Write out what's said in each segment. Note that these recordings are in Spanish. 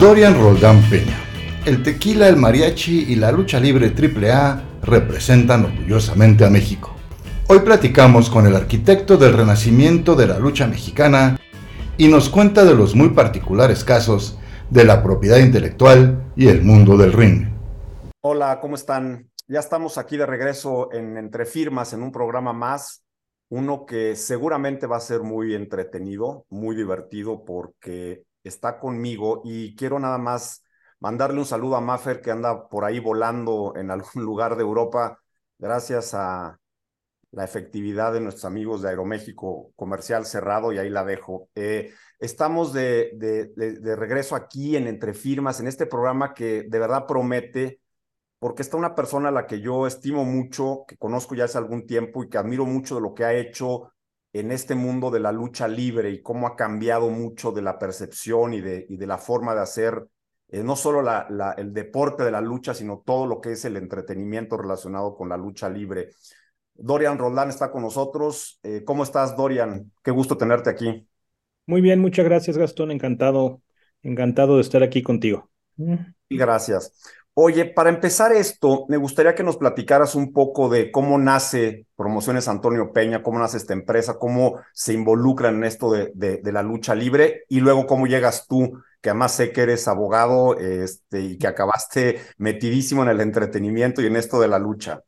Dorian Roldán Peña. El tequila, el mariachi y la lucha libre AAA representan orgullosamente a México. Hoy platicamos con el arquitecto del renacimiento de la lucha mexicana y nos cuenta de los muy particulares casos de la propiedad intelectual y el mundo del ring. Hola, ¿cómo están? Ya estamos aquí de regreso en Entre Firmas, en un programa más, uno que seguramente va a ser muy entretenido, muy divertido, porque está conmigo y quiero nada más mandarle un saludo a Maffer que anda por ahí volando en algún lugar de Europa, gracias a la efectividad de nuestros amigos de Aeroméxico Comercial Cerrado y ahí la dejo. Eh, estamos de, de, regreso aquí en Entre Firmas, en este programa que de verdad promete, porque está una persona a la que yo estimo mucho, que conozco ya hace algún tiempo y que admiro mucho de lo que ha hecho en este mundo de la lucha libre y cómo ha cambiado mucho de la percepción y de, y de la forma de hacer eh, no solo la, la, el deporte de la lucha, sino todo lo que es el entretenimiento relacionado con la lucha libre. Dorian Roldán está con nosotros. Eh, ¿Cómo estás, Dorian? Qué gusto tenerte aquí. Muy bien, muchas gracias, Gastón. Encantado, encantado de estar aquí contigo. Gracias. Oye, para empezar esto, me gustaría que nos platicaras un poco de cómo nace Promociones Antonio Peña, cómo nace esta empresa, cómo se involucra en esto de, de, la lucha libre y luego cómo llegas tú, que además sé que eres abogado este, y que acabaste metidísimo en el entretenimiento y en esto de la lucha.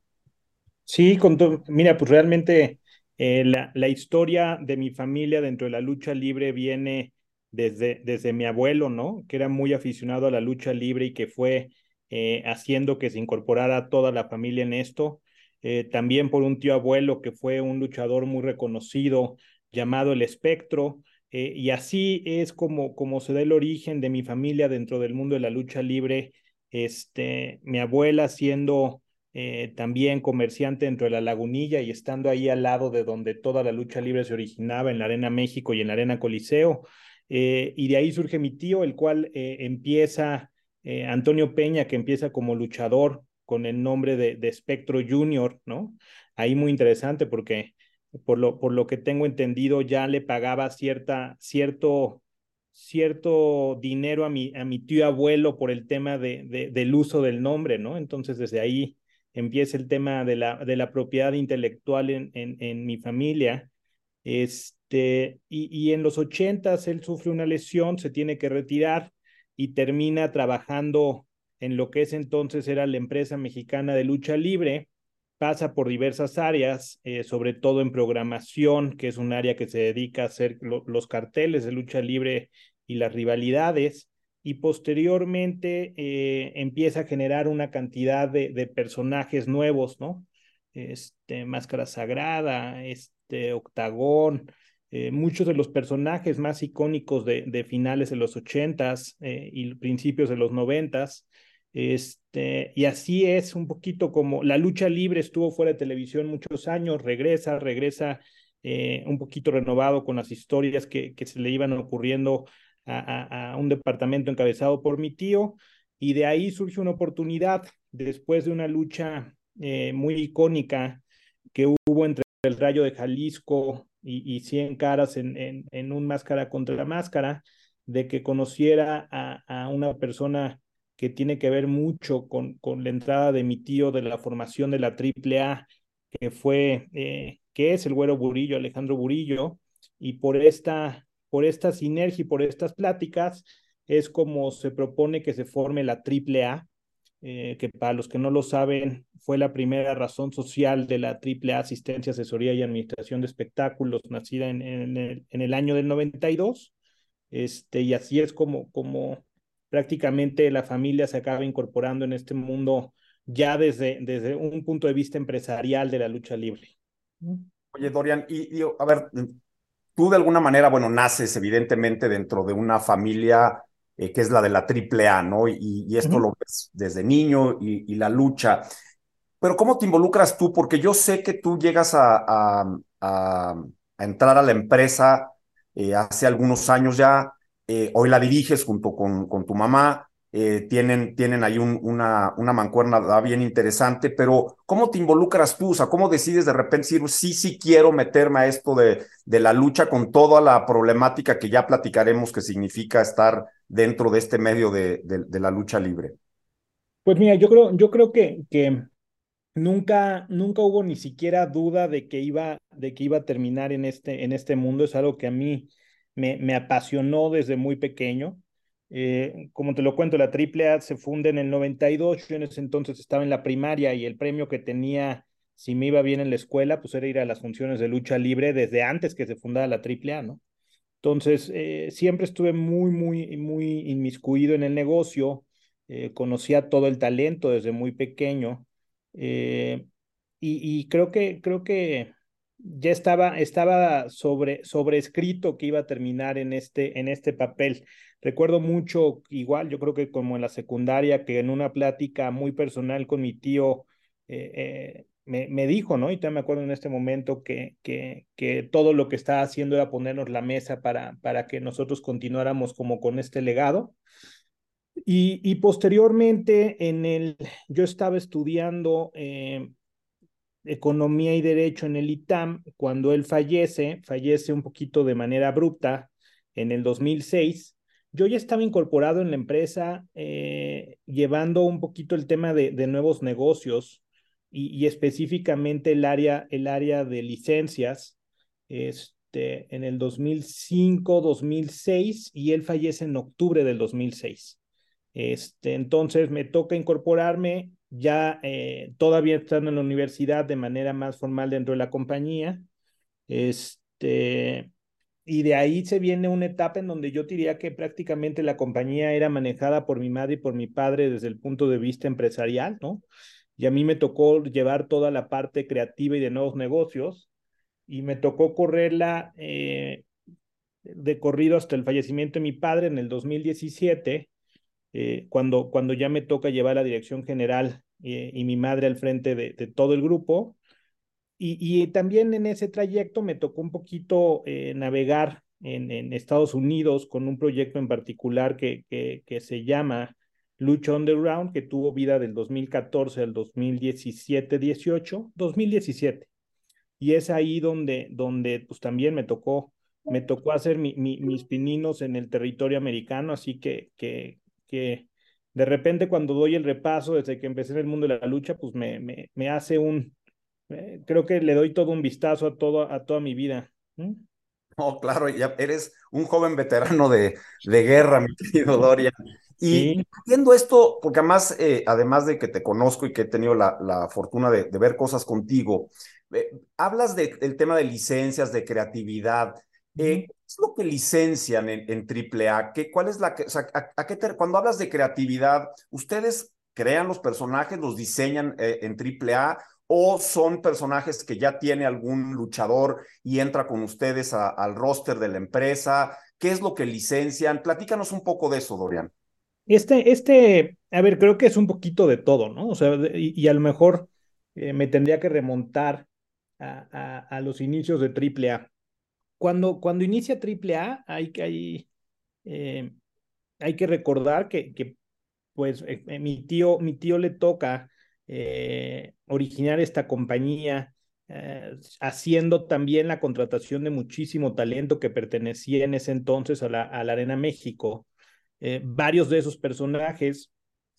Sí, con mira, pues realmente eh, la, la, historia de mi familia dentro de la lucha libre viene desde, desde mi abuelo, ¿no? Que era muy aficionado a la lucha libre y que fue eh, haciendo que se incorporara toda la familia en esto. Eh, también por un tío abuelo que fue un luchador muy reconocido llamado El Espectro. Eh, y así es como, como se da el origen de mi familia dentro del mundo de la lucha libre. Este, mi abuela siendo también comerciante dentro de la lagunilla y estando ahí al lado de donde toda la lucha libre se originaba, en la Arena México y en la Arena Coliseo. y de ahí surge mi tío, el cual empieza eh, Antonio Peña, que empieza como luchador con el nombre de, de Spectro Junior, ¿no? Ahí muy interesante porque por lo, por lo que tengo entendido ya le pagaba cierta, cierto, cierto dinero a mi, a mi tío abuelo por el tema de, de, del uso del nombre, ¿no? Entonces desde ahí empieza el tema de la, de la propiedad intelectual en, en, en mi familia. Este, y, y en los ochentas él sufre una lesión, se tiene que retirar y termina trabajando en lo que es entonces era la empresa mexicana de lucha libre, pasa por diversas áreas, eh, sobre todo en programación, que es un área que se dedica a hacer los carteles de lucha libre y las rivalidades, y posteriormente eh, empieza a generar una cantidad de, de, personajes nuevos, ¿no? Este, Máscara Sagrada, este, Octagón, eh, muchos de los personajes más icónicos de, finales de los ochentas eh, y principios de los noventas. Este, y así es un poquito como la lucha libre estuvo fuera de televisión muchos años, regresa, regresa eh, un poquito renovado con las historias que, que se le iban ocurriendo a, a, un departamento encabezado por mi tío. Y de ahí surge una oportunidad después de una lucha muy icónica que hubo entre el Rayo de Jalisco y, y 100 caras en, un máscara contra la máscara, de que conociera a, una persona que tiene que ver mucho con, con la entrada de mi tío de la formación de la AAA, que fue, eh, que es el güero Burillo, Alejandro Burillo, y por esta, por esta sinergia y por estas pláticas es como se propone que se forme la AAA, eh, que para los que no lo saben, fue la primera razón social de la AAA Asistencia, Asesoría y Administración de Espectáculos, nacida en, en, el, en el, año del 92. Este, y así es como, como prácticamente la familia se acaba incorporando en este mundo ya desde, desde un punto de vista empresarial de la lucha libre. Oye, Dorian, y, y a ver, tú de alguna manera, bueno, naces evidentemente dentro de una familia eh, que es la de la triple A, ¿no? Y, y esto uh -huh. lo ves desde niño y, y, la lucha. Pero ¿cómo te involucras tú? Porque yo sé que tú llegas a, a, a, a entrar a la empresa eh, hace algunos años ya, eh, hoy la diriges junto con, con tu mamá, eh, tienen, tienen ahí un, una, una mancuerna bien interesante, pero ¿cómo te involucras tú? O sea, ¿cómo decides de repente decir, sí, sí quiero meterme a esto de, de la lucha con toda la problemática que ya platicaremos que significa estar dentro de este medio de, de, la lucha libre? Pues mira, yo creo, yo creo que, que nunca, nunca hubo ni siquiera duda de que iba, de que iba a terminar en este, en este mundo. Es algo que a mí me, me apasionó desde muy pequeño. Eh, como te lo cuento, la AAA se funda en el 92, yo en ese entonces estaba en la primaria y el premio que tenía, si me iba bien en la escuela, pues era ir a las funciones de lucha libre desde antes que se fundara la AAA, ¿no? Entonces, eh, siempre estuve muy, muy, muy inmiscuido en el negocio, eh, conocía todo el talento desde muy pequeño y, creo que, creo que ya estaba, estaba sobre, sobrescrito que iba a terminar en este, en este papel. Recuerdo mucho, igual, yo creo que como en la secundaria, que en una plática muy personal con mi tío, eh, eh, me, me, dijo, ¿no? Y también me acuerdo en este momento que, que, que todo lo que estaba haciendo era ponernos la mesa para, para que nosotros continuáramos como con este legado. Y, y posteriormente, en el, yo estaba estudiando eh, Economía y Derecho en el ITAM, cuando él fallece, fallece un poquito de manera abrupta en el 2006, yo ya estaba incorporado en la empresa, eh, llevando un poquito el tema de, nuevos negocios y, específicamente el área, el área de licencias, este, en el 2005, 2006, y él fallece en octubre del 2006. Este, entonces me toca incorporarme ya eh, todavía estando en la universidad de manera más formal dentro de la compañía. Este, y de ahí se viene una etapa en donde yo diría que prácticamente la compañía era manejada por mi madre y por mi padre desde el punto de vista empresarial, ¿no? Y a mí me tocó llevar toda la parte creativa y de nuevos negocios y me tocó correrla eh, de corrido hasta el fallecimiento de mi padre en el 2017, eh, cuando, cuando ya me toca llevar la dirección general eh, y mi madre al frente de, de todo el grupo y, también en ese trayecto me tocó un poquito eh, navegar en, Estados Unidos con un proyecto en particular que, que, se llama Lucha Underground, que tuvo vida del 2014 al 2017-18, 2017. Y es ahí donde, donde pues también me tocó, me tocó hacer mi, mi, mis pininos en el territorio americano, así que, que, que de repente cuando doy el repaso desde que empecé en el mundo de la lucha, pues me, me, me hace un, eh, creo que le doy todo un vistazo a, todo, a toda mi vida. Oh, claro, ya eres un joven veterano de, de guerra, mi querido Dorian. Y viendo esto, porque además, eh, además de que te conozco y que he tenido la, la fortuna de, de, ver cosas contigo, eh, hablas de, del tema de licencias, de creatividad. ¿Qué es lo que licencian en, en AAA? ¿Qué, ¿Cuál es la o sea, a, qué cuando hablas de creatividad, ustedes crean los personajes, los diseñan en AAA o son personajes que ya tiene algún luchador y entra con ustedes al roster de la empresa? ¿Qué es lo que licencian? Platícanos un poco de eso, Dorian. Este, este, a ver, creo que es un poquito de todo, ¿no? O sea, y, a lo mejor eh, me tendría que remontar a, a, los inicios de AAA. Cuando, cuando inicia AAA, hay que, hay, eh, hay que recordar que, que pues, eh, mi, tío, mi tío le toca eh, originar esta compañía, eh, haciendo también la contratación de muchísimo talento que pertenecía en ese entonces a la, Arena México. Eh, varios de esos personajes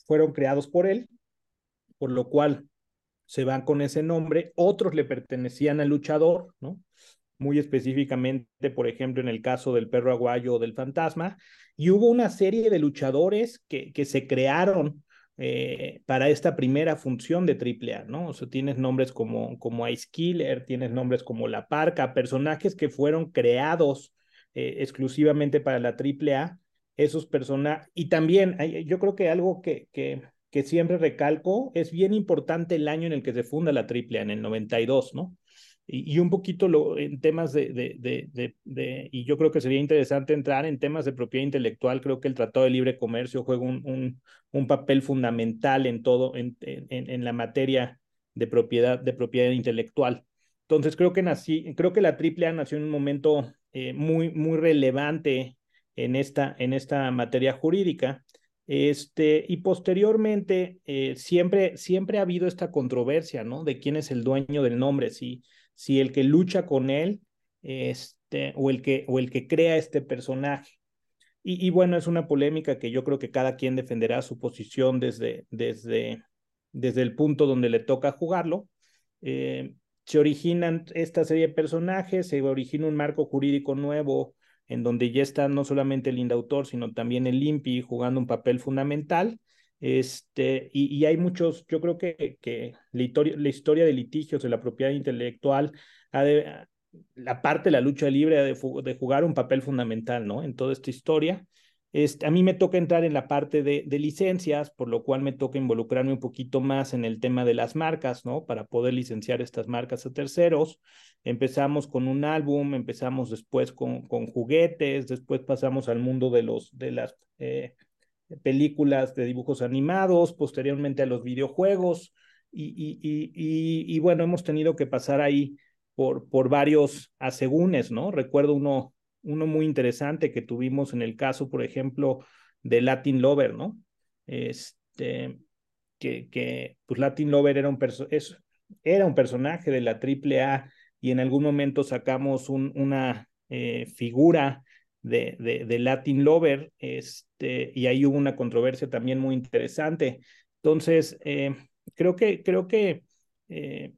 fueron creados por él, por lo cual se van con ese nombre. Otros le pertenecían al luchador, ¿no? Muy específicamente, por ejemplo, en el caso del perro aguayo o del fantasma. Y hubo una serie de luchadores que se crearon eh, para esta primera función de AAA, ¿no? O sea, tienes nombres como, como Ice Killer, tienes nombres como La Parca, personajes que fueron creados eh, exclusivamente para la AAA, esos personajes, y también yo creo que algo que, que, que siempre recalco, es bien importante el año en el que se funda la AAA, en el 92, ¿no? Y, un poquito en temas de, de, de, y yo creo que sería interesante entrar en temas de propiedad intelectual, creo que el Tratado de Libre Comercio juega un, un, papel fundamental en todo, en, en, en, la materia de propiedad, de propiedad intelectual. Entonces creo que nací, creo que la AAA nació en un momento eh, muy, muy relevante en esta, en esta materia jurídica. Este, y posteriormente, eh, siempre, siempre ha habido esta controversia, ¿no? De quién es el dueño del nombre, si, si el que lucha con él este, o, el que, o el que crea este personaje. Y, y, bueno, es una polémica que yo creo que cada quien defenderá su posición desde, desde, desde el punto donde le toca jugarlo. Eh, se originan esta serie de personajes, se origina un marco jurídico nuevo en donde ya está no solamente el indautor, sino también el INPI jugando un papel fundamental. Este, y, y hay muchos, yo creo que, que la, historia, de litigios de la propiedad intelectual, ha de, la parte de la lucha libre ha de, de, jugar un papel fundamental ¿no? en toda esta historia. Este, a mí me toca entrar en la parte de, de, licencias, por lo cual me toca involucrarme un poquito más en el tema de las marcas, ¿no? Para poder licenciar estas marcas a terceros. Empezamos con un álbum, empezamos después con, con juguetes, después pasamos al mundo de, los, de las eh, películas de dibujos animados, posteriormente a los videojuegos, y, bueno, hemos tenido que pasar ahí por, por varios asegúnes, ¿no? Recuerdo uno uno muy interesante que tuvimos en el caso, por ejemplo, de Latin Lover, ¿no? Este, que, pues Latin Lover era un, es, era un personaje de la AAA y en algún momento sacamos un, una eh, figura de, de, de, Latin Lover, este, y ahí hubo una controversia también muy interesante. Entonces, eh, creo que, creo que eh,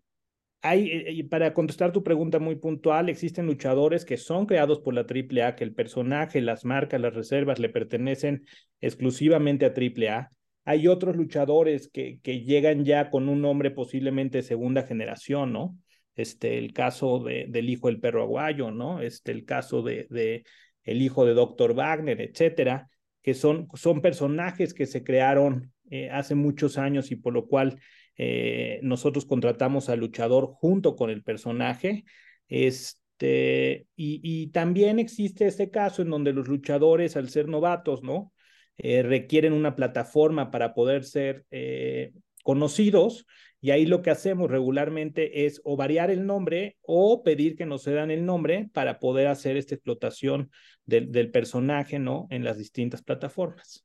hay, eh, para contestar tu pregunta muy puntual, existen luchadores que son creados por la AAA, que el personaje, las marcas, las reservas le pertenecen exclusivamente a AAA. Hay otros luchadores que, que llegan ya con un nombre posiblemente segunda generación, ¿no? Este, el caso de, del hijo del perro aguayo, ¿no? Este, el caso de el hijo de Dr. Wagner, etcétera, que son, son personajes que se crearon eh, hace muchos años y por lo cual eh, nosotros contratamos al luchador junto con el personaje. Este, y, también existe este caso en donde los luchadores, al ser novatos, ¿no? Eh, requieren una plataforma para poder ser conocidos. Y ahí lo que hacemos regularmente es o variar el nombre o pedir que nos cedan el nombre para poder hacer esta explotación del, del personaje, ¿no? En las distintas plataformas.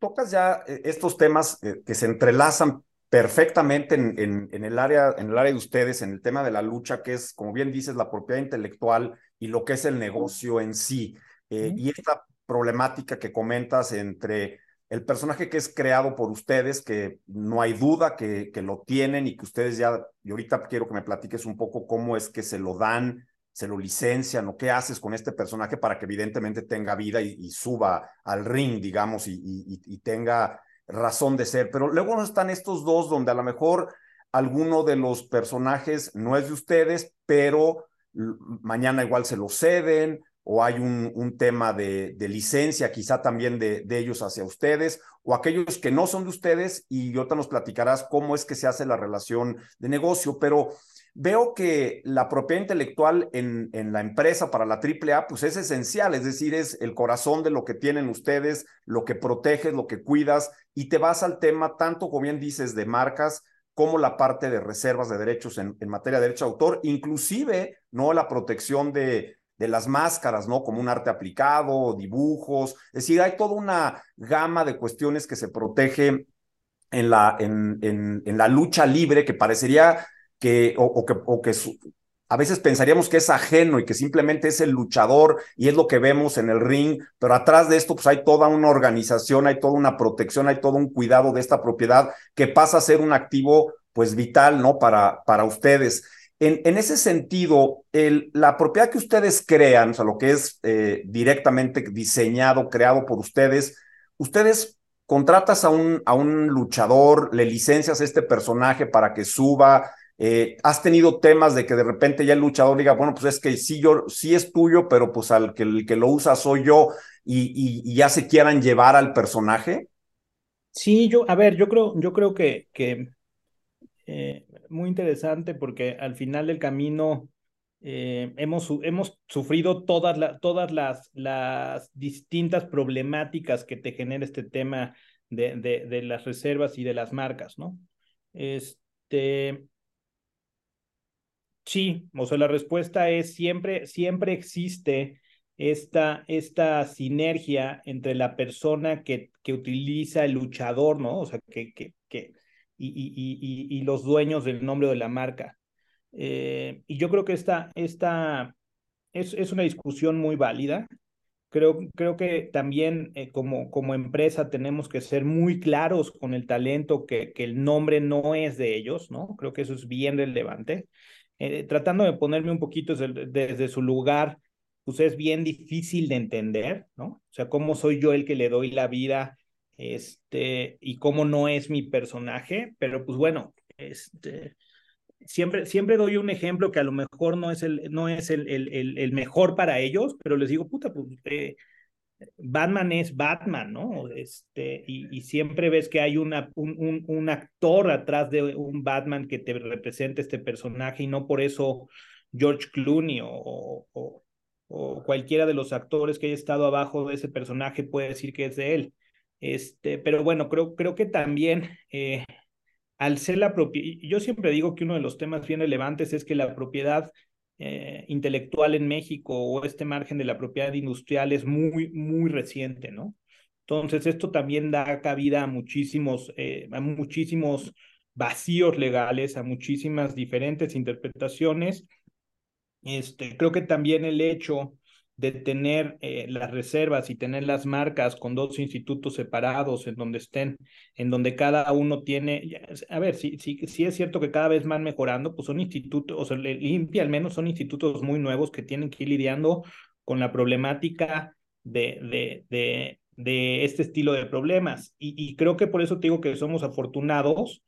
Tocas ya estos temas que se entrelazan perfectamente en, en, en, el área, en el área de ustedes, en el tema de la lucha, que es, como bien dices, la propiedad intelectual y lo que es el negocio en sí. Eh, y esta problemática que comentas entre el personaje que es creado por ustedes, que no hay duda que, lo tienen y que ustedes ya, y ahorita quiero que me platiques un poco cómo es que se lo dan, se lo licencian o qué haces con este personaje para que evidentemente tenga vida y, suba al ring, digamos, y tenga razón de ser. Pero luego están estos dos donde a lo mejor alguno de los personajes no es de ustedes, pero mañana igual se lo ceden o hay un, un tema de, de, licencia quizá también de, de, ellos hacia ustedes, o aquellos que no son de ustedes y ahorita nos platicarás cómo es que se hace la relación de negocio, pero veo que la propiedad intelectual en, en, la empresa para la AAA, pues es esencial, es decir, es el corazón de lo que tienen ustedes, lo que proteges, lo que cuidas, y te vas al tema tanto, como bien dices, de marcas, como la parte de reservas de derechos en, en materia de derecho de autor, inclusive, ¿no? La protección de, de las máscaras, ¿no? Como un arte aplicado, dibujos, es decir, hay toda una gama de cuestiones que se protege en la, en, en, la lucha libre que parecería que, o, que, o que a veces pensaríamos que es ajeno y que simplemente es el luchador y es lo que vemos en el ring, pero atrás de esto pues hay toda una organización, hay toda una protección, hay todo un cuidado de esta propiedad que pasa a ser un activo pues vital, ¿no? Para, para ustedes. En, ese sentido, la propiedad que ustedes crean, o sea, lo que es eh, directamente diseñado, creado por ustedes, ustedes contratas a un, luchador, le licencias a este personaje para que suba, eh, ¿Has tenido temas de que de repente ya el luchador diga, bueno, pues es que sí, yo, sí es tuyo, pero pues al que, el que lo usa soy yo y, ya se quieran llevar al personaje? Sí, yo, a ver, yo creo, yo creo que, que eh, muy interesante porque al final del camino eh, hemos, hemos sufrido todas, la, todas las, las distintas problemáticas que te genera este tema de, de, las reservas y de las marcas, ¿no? Este, Sí, o sea, la respuesta es siempre, siempre existe esta, esta sinergia entre la persona que, que utiliza el luchador, ¿no? O sea, que, que y, y, y, los dueños del nombre de la marca. Eh, y yo creo que esta, esta es, es una discusión muy válida. Creo, creo que también eh, como, como empresa tenemos que ser muy claros con el talento, que, que el nombre no es de ellos, ¿no? Creo que eso es bien relevante. Eh, tratando de ponerme un poquito desde, desde su lugar pues es bien difícil de entender, ¿no? O sea, cómo soy yo el que le doy la vida, este, y cómo no es mi personaje, pero pues bueno, este, siempre, siempre doy un ejemplo que a lo mejor no es el, no es el, el, el mejor para ellos, pero les digo, puta, pues eh, Batman es Batman, ¿no? Este, y, y, siempre ves que hay un, un, un, actor atrás de un Batman que te representa este personaje y no por eso George Clooney o, o, o cualquiera de los actores que haya estado abajo de ese personaje puede decir que es de él. Este, pero bueno, creo, creo que también eh, al ser la propiedad, yo siempre digo que uno de los temas bien relevantes es que la propiedad eh, intelectual en México o este margen de la propiedad industrial es muy, muy reciente, ¿no? Entonces, esto también da cabida a muchísimos, eh, a muchísimos vacíos legales, a muchísimas diferentes interpretaciones este, creo que también el hecho de tener eh, las reservas y tener las marcas con dos institutos separados en donde estén, en donde cada uno tiene, a ver, si, si, si es cierto que cada vez van mejorando, pues son institutos, o sea, limpia al menos son institutos muy nuevos que tienen que ir lidiando con la problemática de, de, de, este estilo de problemas. Y, y creo que por eso te digo que somos afortunados,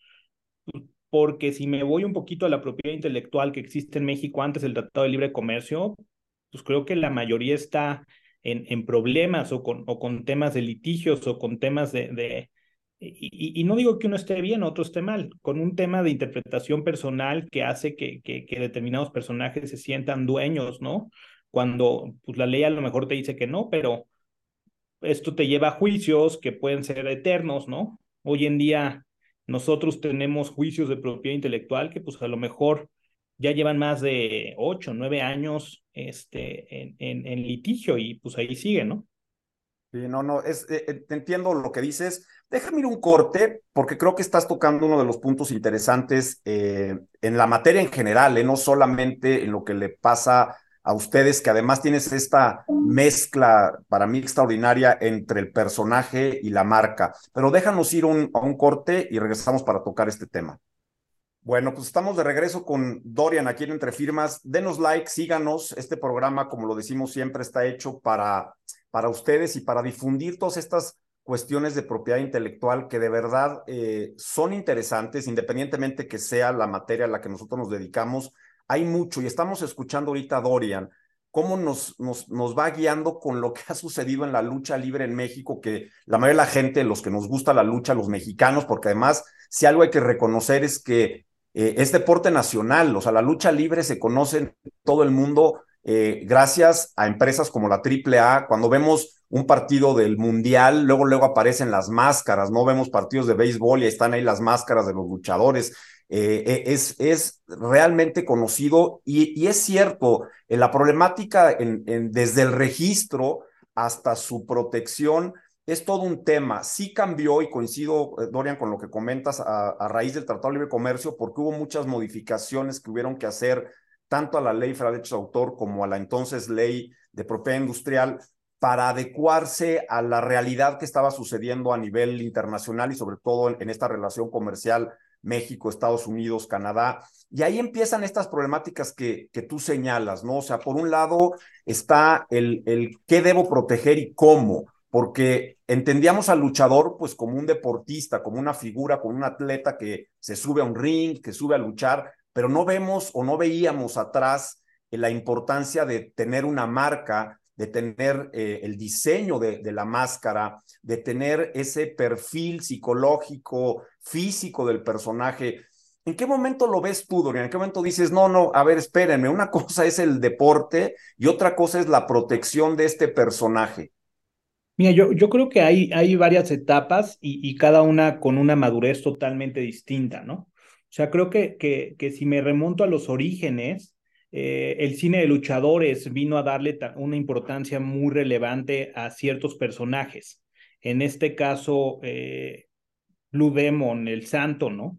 porque si me voy un poquito a la propiedad intelectual que existe en México antes del Tratado de Libre Comercio, pues creo que la mayoría está en, en problemas o con, o con temas de litigios o con temas de... de y, no digo que uno esté bien, otro esté mal, con un tema de interpretación personal que hace que, que, que determinados personajes se sientan dueños, ¿no? Cuando pues, la ley a lo mejor te dice que no, pero esto te lleva a juicios que pueden ser eternos, ¿no? Hoy en día nosotros tenemos juicios de propiedad intelectual que pues a lo mejor ya llevan más de ocho, nueve años este, en, en, en litigio y pues ahí sigue, ¿no? Sí, no, no, es, eh, eh, entiendo lo que dices. Déjame ir un corte, porque creo que estás tocando uno de los puntos interesantes eh, en la materia en general, no solamente en lo que le pasa a ustedes, que además tienes esta mezcla para mí extraordinaria entre el personaje y la marca. Pero déjanos ir un, a un corte y regresamos para tocar este tema. Bueno, pues estamos de regreso con Dorian aquí en Entre Firmas. Denos like, síganos. Este programa, como lo decimos siempre, está hecho para, para ustedes y para difundir todas estas cuestiones de propiedad intelectual que de verdad eh, son interesantes, independientemente que sea la materia a la que nosotros nos dedicamos hay mucho y estamos escuchando ahorita a Dorian, cómo nos, nos, nos, va guiando con lo que ha sucedido en la lucha libre en México, que la mayoría de la gente, los que nos gusta la lucha, los mexicanos, porque además, si algo hay que reconocer es que eh, es deporte nacional, o sea, la lucha libre se conoce en todo el mundo eh, gracias a empresas como la AAA, cuando vemos un partido del Mundial, luego, luego aparecen las máscaras, no vemos partidos de béisbol y están ahí las máscaras de los luchadores. Eh, es, es realmente conocido y, es cierto, la problemática en, desde el registro hasta su protección es todo un tema. Sí cambió y coincido, eh, Dorian, con lo que comentas a, raíz del Tratado de Libre Comercio, porque hubo muchas modificaciones que hubieron que hacer tanto a la ley de derechos de autor como a la entonces ley de propiedad industrial para adecuarse a la realidad que estaba sucediendo a nivel internacional y sobre todo en, en esta relación comercial México, Estados Unidos, Canadá. Y ahí empiezan estas problemáticas que, que tú señalas, ¿no? O sea, por un lado está el, el qué debo proteger y cómo, porque entendíamos al luchador pues como un deportista, como una figura, como un atleta que se sube a un ring, que sube a luchar, pero no vemos o no veíamos atrás la importancia de tener una marca de tener eh, el diseño de, la máscara, de tener ese perfil psicológico, físico del personaje. ¿En qué momento lo ves tú, Dorian? ¿En qué momento dices, no, no, a ver, espérenme, una cosa es el deporte y otra cosa es la protección de este personaje? Yo, yo creo que hay, hay varias etapas y, y cada una con una madurez totalmente distinta, ¿no? O sea, creo que, que, que si me remonto a los orígenes, eh, el cine de luchadores vino a darle una importancia muy relevante a ciertos personajes. En este caso, eh, Blue Demon, el santo, ¿no?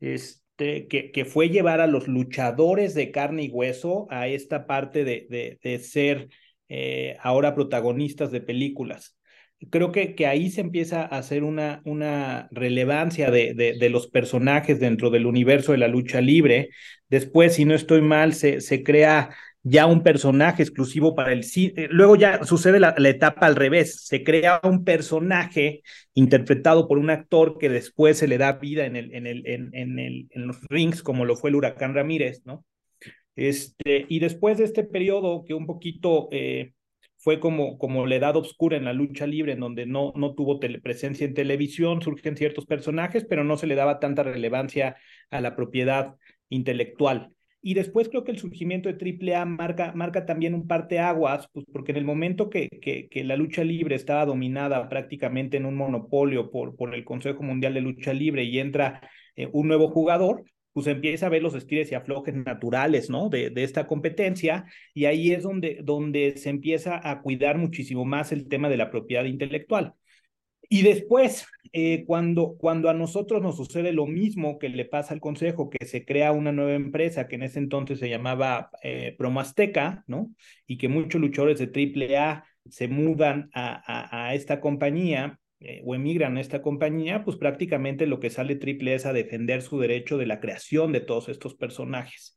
Este, que, que, fue llevar a los luchadores de carne y hueso a esta parte de, de, ser eh, ahora protagonistas de películas. Creo que, que ahí se empieza a hacer una, una relevancia de, de, los personajes dentro del universo de la lucha libre. Después, si no estoy mal, se, se crea ya un personaje exclusivo para el cine. Eh, luego ya sucede la, etapa al revés, se crea un personaje interpretado por un actor que después se le da vida en, el, en, el, en, en los rings, como lo fue el huracán Ramírez, ¿no? Este, y después de este periodo que un poquito eh, fue como, como la edad oscura en la lucha libre, en donde no, no tuvo presencia en televisión, surgen ciertos personajes, pero no se le daba tanta relevancia a la propiedad intelectual. Y después creo que el surgimiento de AAA marca, marca también un parteaguas, pues porque en el momento que, que, la lucha libre estaba dominada prácticamente en un monopolio por, por el Consejo Mundial de Lucha Libre y entra eh, un nuevo jugador, pues empieza a ver los estires y aflojes naturales, ¿no? De, de, esta competencia y ahí es donde, donde se empieza a cuidar muchísimo más el tema de la propiedad intelectual. Y después, eh, cuando, cuando a nosotros nos sucede lo mismo que le pasa al Consejo, que se crea una nueva empresa que en ese entonces se llamaba eh, Promasteca, ¿no? Y que muchos luchadores de AAA se mudan a, a, esta compañía eh, o emigran a esta compañía, pues prácticamente lo que sale AAA es a defender su derecho de la creación de todos estos personajes.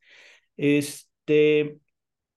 Este,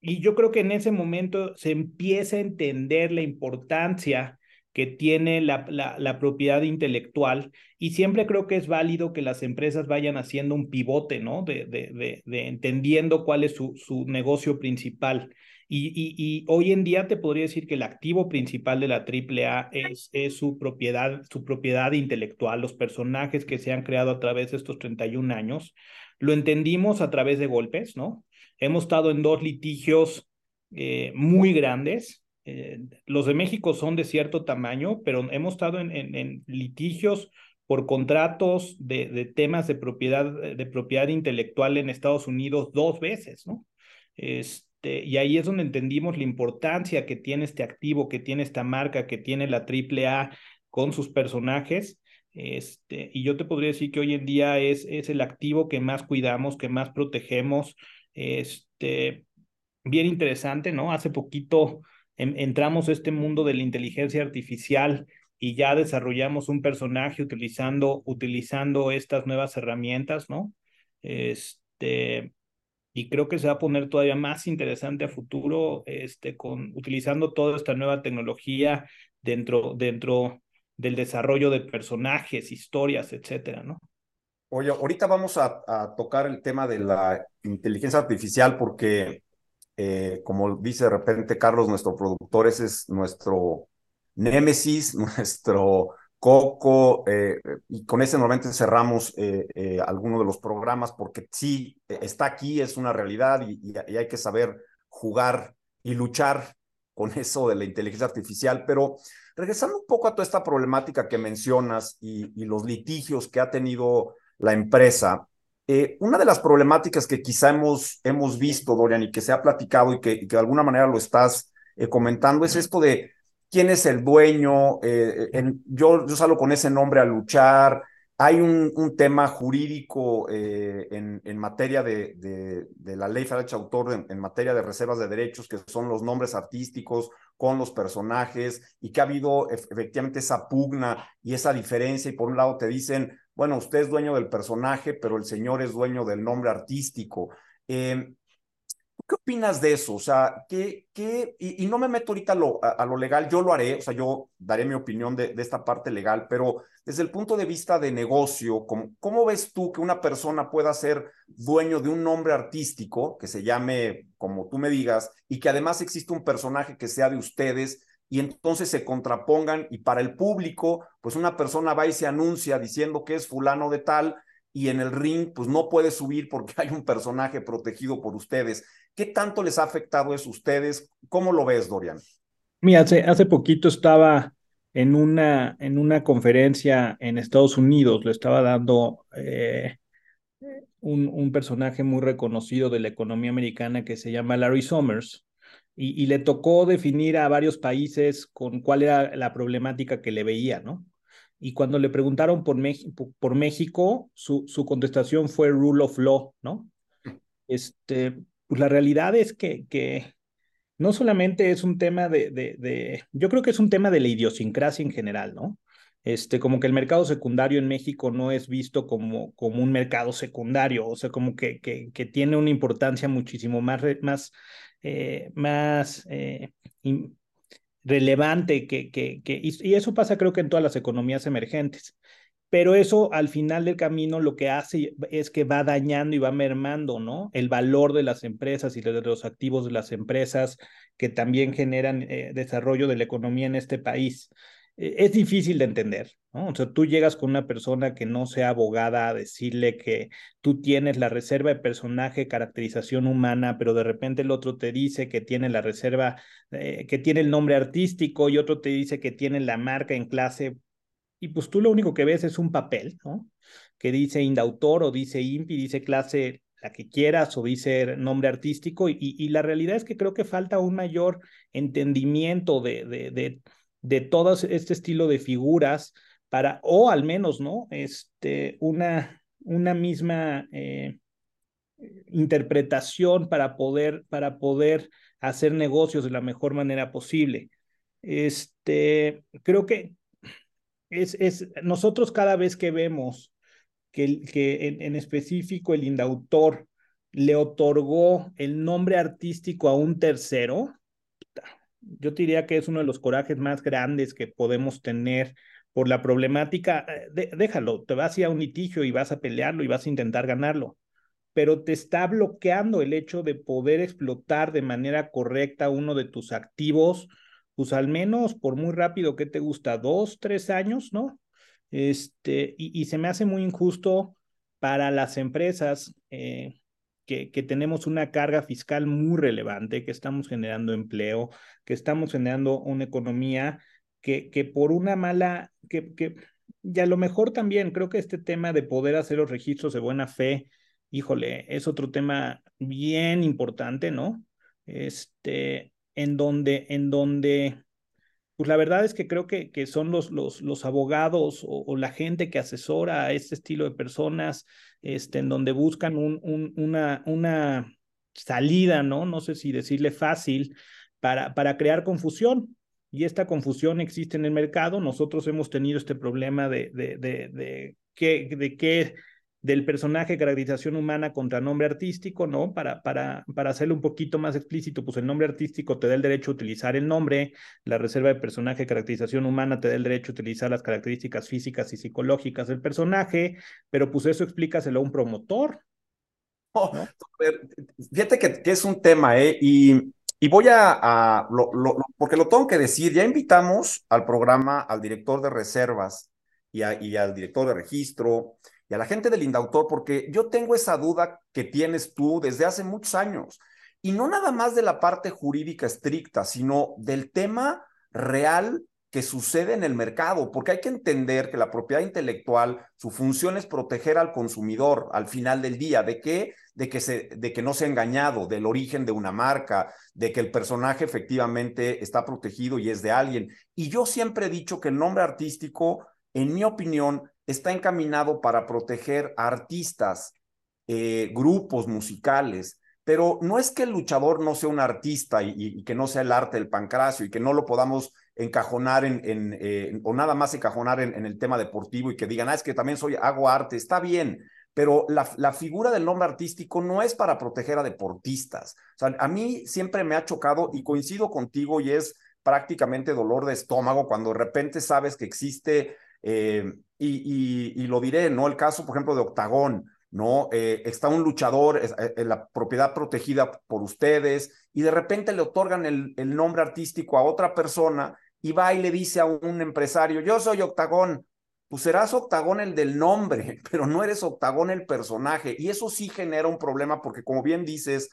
y yo creo que en ese momento se empieza a entender la importancia que tiene la, la, propiedad intelectual y siempre creo que es válido que las empresas vayan haciendo un pivote, ¿no? De, de, de, entendiendo cuál es su, su negocio principal. Y, y, hoy en día te podría decir que el activo principal de la AAA es, es su, propiedad, su propiedad intelectual, los personajes que se han creado a través de estos 31 años. Lo entendimos a través de golpes, ¿no? Hemos estado en dos litigios eh, muy grandes, eh, los de México son de cierto tamaño, pero hemos estado en, en, litigios por contratos de, de, temas de propiedad, de propiedad intelectual en Estados Unidos dos veces, ¿no? Este, y ahí es donde entendimos la importancia que tiene este activo, que tiene esta marca, que tiene la AAA con sus personajes. Este, y yo te podría decir que hoy en día es, es el activo que más cuidamos, que más protegemos. Este, bien interesante, ¿no? Hace poquito entramos a este mundo de la inteligencia artificial y ya desarrollamos un personaje utilizando, utilizando estas nuevas herramientas, ¿no? Este, y creo que se va a poner todavía más interesante a futuro, este, con, utilizando toda esta nueva tecnología dentro, dentro del desarrollo de personajes, historias, etcétera, ¿no? Oye, ahorita vamos a, tocar el tema de la inteligencia artificial porque eh, como dice de repente Carlos, nuestro productor, ese es nuestro némesis, nuestro coco, eh, y con ese normalmente cerramos eh, algunos de los programas porque sí, está aquí, es una realidad y, hay que saber jugar y luchar con eso de la inteligencia artificial, pero regresando un poco a toda esta problemática que mencionas y, los litigios que ha tenido la empresa, eh, una de las problemáticas que quizá hemos, hemos visto, Dorian, y que se ha platicado y que, de alguna manera lo estás eh, comentando, es esto de quién es el dueño. Eh, yo, yo salgo con ese nombre a luchar. Hay un, tema jurídico en, en, materia de, la ley federal de autor, en, materia de reservas de derechos, que son los nombres artísticos con los personajes, y que ha habido efectivamente esa pugna y esa diferencia, y por un lado te dicen, bueno, usted es dueño del personaje, pero el señor es dueño del nombre artístico. Em, ¿Qué opinas de eso? O sea, ¿qué, qué, y, no me meto ahorita a lo, a, lo, legal, yo lo haré, o sea, yo daré mi opinión de, esta parte legal, pero desde el punto de vista de negocio, ¿cómo, ¿cómo ves tú que una persona pueda ser dueño de un nombre artístico que se llame como tú me digas y que además existe un personaje que sea de ustedes y entonces se contrapongan y para el público, pues una persona va y se anuncia diciendo que es fulano de tal y en el ring pues no puede subir porque hay un personaje protegido por ustedes. ¿Qué tanto les ha afectado eso a ustedes? ¿Cómo lo ves, Dorian? Mira, hace, hace poquito estaba en una, en una conferencia en Estados Unidos, le estaba dando eh, un, un, personaje muy reconocido de la economía americana que se llama Larry Summers, y, y, le tocó definir a varios países con cuál era la problemática que le veía, ¿no? Y cuando le preguntaron por, por México, su, su contestación fue rule of law, ¿no? Este, pues la realidad es que, no solamente es un tema de, yo creo que es un tema de la idiosincrasia en general, ¿no? Este, como que el mercado secundario en México no es visto como, un mercado secundario, o sea, como que, que, tiene una importancia muchísimo más, más, eh, más eh, relevante que, que, que y, eso pasa creo que en todas las economías emergentes. Pero eso al final del camino lo que hace es que va dañando y va mermando, ¿no? El valor de las empresas y de los activos de las empresas que también generan eh, desarrollo de la economía en este país. es difícil de entender, ¿no? O sea, tú llegas con una persona que no sea abogada a decirle que tú tienes la reserva de personaje, caracterización humana, pero de repente el otro te dice que tiene la reserva, eh, que tiene el nombre artístico y otro te dice que tiene la marca en clase, y pues tú lo único que ves es un papel, ¿no? Que dice indautor o dice INPI, dice clase la que quieras o dice nombre artístico y, y, la realidad es que creo que falta un mayor entendimiento de, de, de de todo este estilo de figuras para, o al menos, ¿no? Este, una, una misma eh, interpretación para poder, para poder hacer negocios de la mejor manera posible. Este, creo que es, es nosotros cada vez que vemos que, que en, en específico el indautor le otorgó el nombre artístico a un tercero, yo diría que es uno de los corajes más grandes que podemos tener por la problemática. Eh, déjalo, te vas a ir a un litigio y vas a pelearlo y vas a intentar ganarlo, pero te está bloqueando el hecho de poder explotar de manera correcta uno de tus activos, pues al menos por muy rápido que te gusta, dos, tres años, ¿no? Este, y, y se me hace muy injusto para las empresas. Eh, que, que, tenemos una carga fiscal muy relevante, que estamos generando empleo, que estamos generando una economía que, que por una mala, que, que, y a lo mejor también creo que este tema de poder hacer los registros de buena fe, híjole, es otro tema bien importante, ¿no? Este, en donde, en donde, pues la verdad es que creo que, que son los, los, los abogados o, la gente que asesora a este estilo de personas, este, en donde buscan un, un, una, una salida, ¿no? No sé si decirle fácil, para, para crear confusión. Y esta confusión existe en el mercado. Nosotros hemos tenido este problema de, de, de, de qué, de qué del personaje caracterización humana contra nombre artístico, ¿no? Para, para, para hacerlo un poquito más explícito, pues el nombre artístico te da el derecho a utilizar el nombre, la reserva de personaje caracterización humana te da el derecho a utilizar las características físicas y psicológicas del personaje, pero pues eso explícaselo a un promotor. Oh, ¿no? Fíjate que, que, es un tema, ¿eh? Y, y voy a, a lo, lo, porque lo tengo que decir, ya invitamos al programa al director de reservas y, a, y al director de registro, y a la gente del Indautor, porque yo tengo esa duda que tienes tú desde hace muchos años, y no nada más de la parte jurídica estricta, sino del tema real que sucede en el mercado, porque hay que entender que la propiedad intelectual, su función es proteger al consumidor al final del día, ¿de qué? De que, se, de que no sea engañado, del origen de una marca, de que el personaje efectivamente está protegido y es de alguien. Y yo siempre he dicho que el nombre artístico, en mi opinión, está encaminado para proteger artistas, eh, grupos musicales, pero no es que el luchador no sea un artista y, que no sea el arte del pancracio y que no lo podamos encajonar en, eh, o nada más encajonar en, el tema deportivo y que digan, ah, es que también soy, hago arte, está bien, pero la, la, figura del nombre artístico no es para proteger a deportistas. O sea, a mí siempre me ha chocado y coincido contigo y es prácticamente dolor de estómago cuando de repente sabes que existe eh, y, y, y, lo diré, ¿no? El caso, por ejemplo, de Octagón, ¿no? Eh, está un luchador en eh, la propiedad protegida por ustedes y de repente le otorgan el, el, nombre artístico a otra persona y va y le dice a un empresario, yo soy Octagón, pues serás Octagón el del nombre, pero no eres Octagón el personaje. Y eso sí genera un problema porque, como bien dices,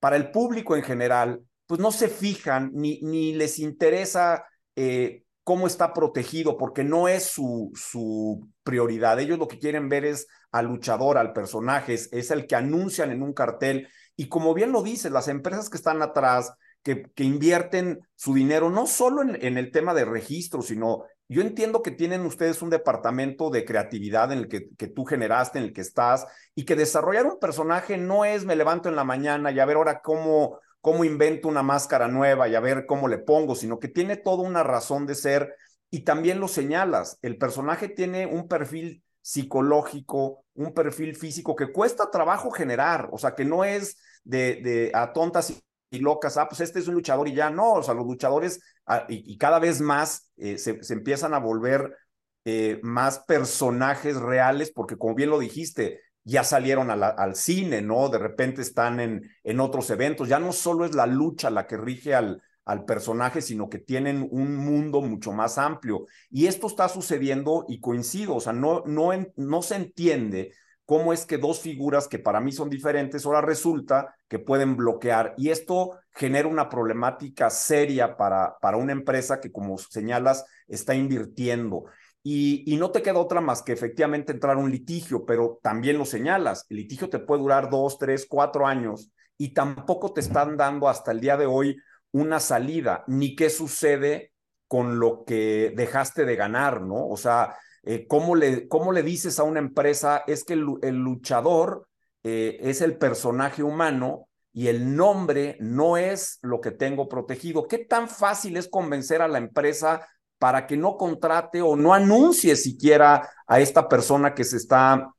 para el público en general, pues no se fijan ni, ni les interesa eh, cómo está protegido, porque no es su, su prioridad. Ellos lo que quieren ver es al luchador, al personaje, es, el que anuncian en un cartel. Y como bien lo dices, las empresas que están atrás, que, que invierten su dinero no solo en, en, el tema de registro, sino yo entiendo que tienen ustedes un departamento de creatividad en el que, que tú generaste, en el que estás, y que desarrollar un personaje no es me levanto en la mañana y a ver ahora cómo, cómo invento una máscara nueva y a ver cómo le pongo, sino que tiene toda una razón de ser y también lo señalas, el personaje tiene un perfil psicológico, un perfil físico que cuesta trabajo generar, o sea, que no es de, de a tontas y locas, ah, pues este es un luchador y ya no, o sea, los luchadores ah, y, cada vez más eh, se, empiezan a volver eh, más personajes reales, porque como bien lo dijiste, ya salieron al cine, ¿no? De repente están en, en otros eventos, ya no solo es la lucha la que rige al, al personaje, sino que tienen un mundo mucho más amplio. Y esto está sucediendo y coincido, o sea, no, no, no se entiende cómo es que dos figuras que para mí son diferentes, ahora resulta que pueden bloquear. Y esto genera una problemática seria para, para una empresa que, como señalas, está invirtiendo. Y, no te queda otra más que efectivamente entrar un litigio, pero también lo señalas, el litigio te puede durar dos, tres, cuatro años y tampoco te están dando hasta el día de hoy una salida, ni qué sucede con lo que dejaste de ganar, ¿no? O sea, eh, ¿cómo, le, ¿cómo, le, dices a una empresa es que el, luchador eh, es el personaje humano y el nombre no es lo que tengo protegido? ¿Qué tan fácil es convencer a la empresa para que no contrate o no anuncie siquiera a esta persona que se está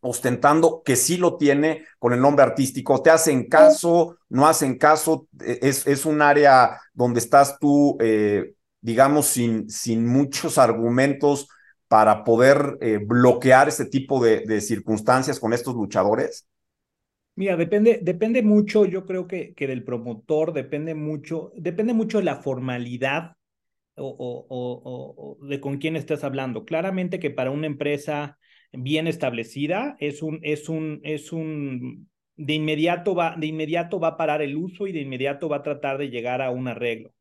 ostentando que sí lo tiene con el nombre artístico. ¿Te hacen caso? ¿No hacen caso? E, es, es un área donde estás tú, eh, digamos, sin, sin muchos argumentos para poder eh, bloquear este tipo de, circunstancias con estos luchadores? Mira, depende, depende mucho, yo creo que, que del promotor, depende mucho, depende mucho de la formalidad o, o, o, de con quién estás hablando. Claramente que para una empresa bien establecida es un, es un, es un, de inmediato va, de inmediato va a parar el uso y de inmediato va a tratar de llegar a un arreglo.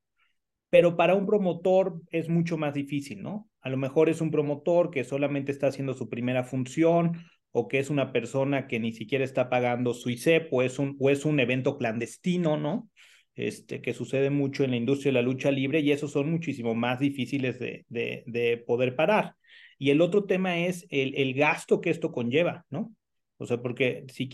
Pero para un promotor es mucho más difícil, ¿no? A lo mejor es un promotor que solamente está haciendo su primera función o que es una persona que ni siquiera está pagando su ICEP o es un, o es un evento clandestino, ¿no? Este, que sucede mucho en la industria de la lucha libre y esos son muchísimo más difíciles de, de, de poder parar. Y el otro tema es el, el gasto que esto conlleva, ¿no? O sea, porque si,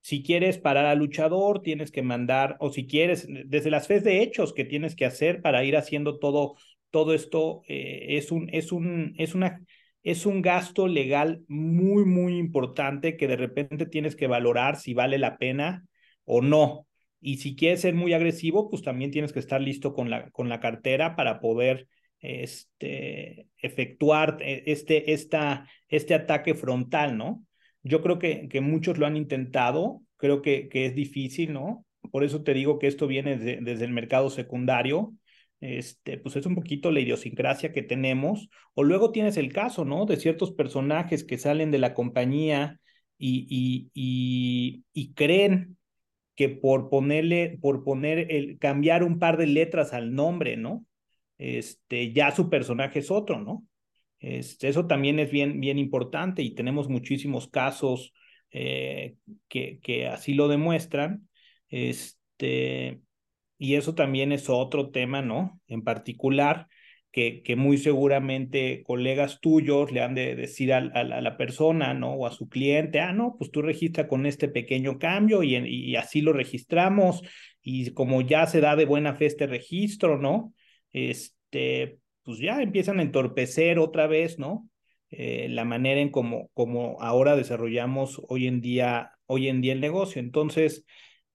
si quieres parar al luchador, tienes que mandar, o si quieres, desde las fes de hechos que tienes que hacer para ir haciendo todo, todo esto, eh, es, un, es, un, es, una, es un gasto legal muy, muy importante que de repente tienes que valorar si vale la pena o no. Y si quieres ser muy agresivo, pues también tienes que estar listo con la, con la cartera para poder este, efectuar eh, este, esta, este ataque frontal, ¿no? Yo creo que, que muchos lo han intentado, creo que, que es difícil, ¿no? Por eso te digo que esto viene desde el mercado secundario, este, pues es un poquito la idiosincrasia que tenemos. O luego tienes el caso, ¿no? De ciertos personajes que salen de la compañía y, y, y, y creen que por ponerle, por poner el, cambiar un par de letras al nombre, ¿no? este, ya su personaje es otro, ¿no? Este, eso también es bien, bien importante y tenemos muchísimos casos eh, que, que así lo demuestran. Este, y eso también es otro tema, ¿no? En particular, que, muy seguramente colegas tuyos le han de decir a, la persona, ¿no? O a su cliente, ah, no, pues tú registra con este pequeño cambio y, y así lo registramos. Y como ya se da de buena fe este registro, ¿no? este, pues ya empiezan a entorpecer otra vez, ¿no? Eh, la manera en como, como ahora desarrollamos hoy en día, hoy en día el negocio. Entonces,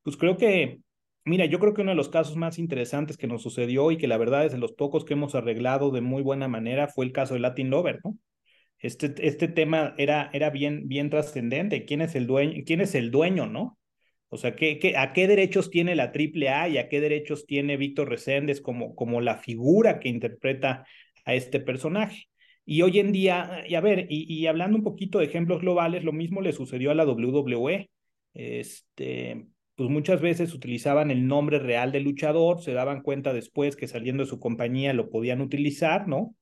pues creo que, mira, yo creo que uno de los casos más interesantes que nos sucedió y que la verdad es de los pocos que hemos arreglado de muy buena manera fue el caso de Latin Lover, ¿no? Este, este tema era, era bien, bien trascendente. ¿Quién es el dueño? ¿Quién es el dueño, no? O sea, ¿qué, qué, a qué derechos tiene la AAA y a qué derechos tiene Víctor Reséndez como, como la figura que interpreta a este personaje? Y hoy en día, y a ver, y, y, hablando un poquito de ejemplos globales, lo mismo le sucedió a la WWE. Este, pues muchas veces utilizaban el nombre real del luchador, se daban cuenta después que saliendo de su compañía lo podían utilizar, ¿no?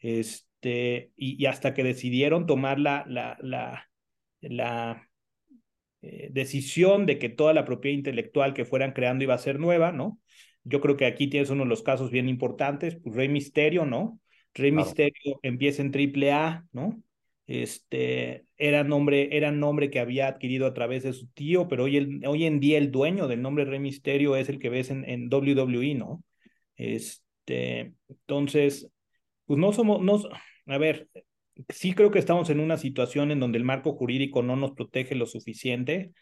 Este, y, hasta que decidieron tomar la, la, la, la eh, decisión de que toda la propiedad intelectual que fueran creando iba a ser nueva, ¿no? Yo creo que aquí tienes uno de los casos bien importantes, pues Rey Misterio, ¿no? Rey Misterio empieza en triple A, ¿no? Este, era nombre, era nombre que había adquirido a través de su tío, pero hoy, hoy en día el dueño del nombre Rey Misterio es el que ves en, en WWE, ¿no? Este, entonces, pues no somos, no, a ver, sí creo que estamos en una situación en donde el marco jurídico no nos protege lo suficiente,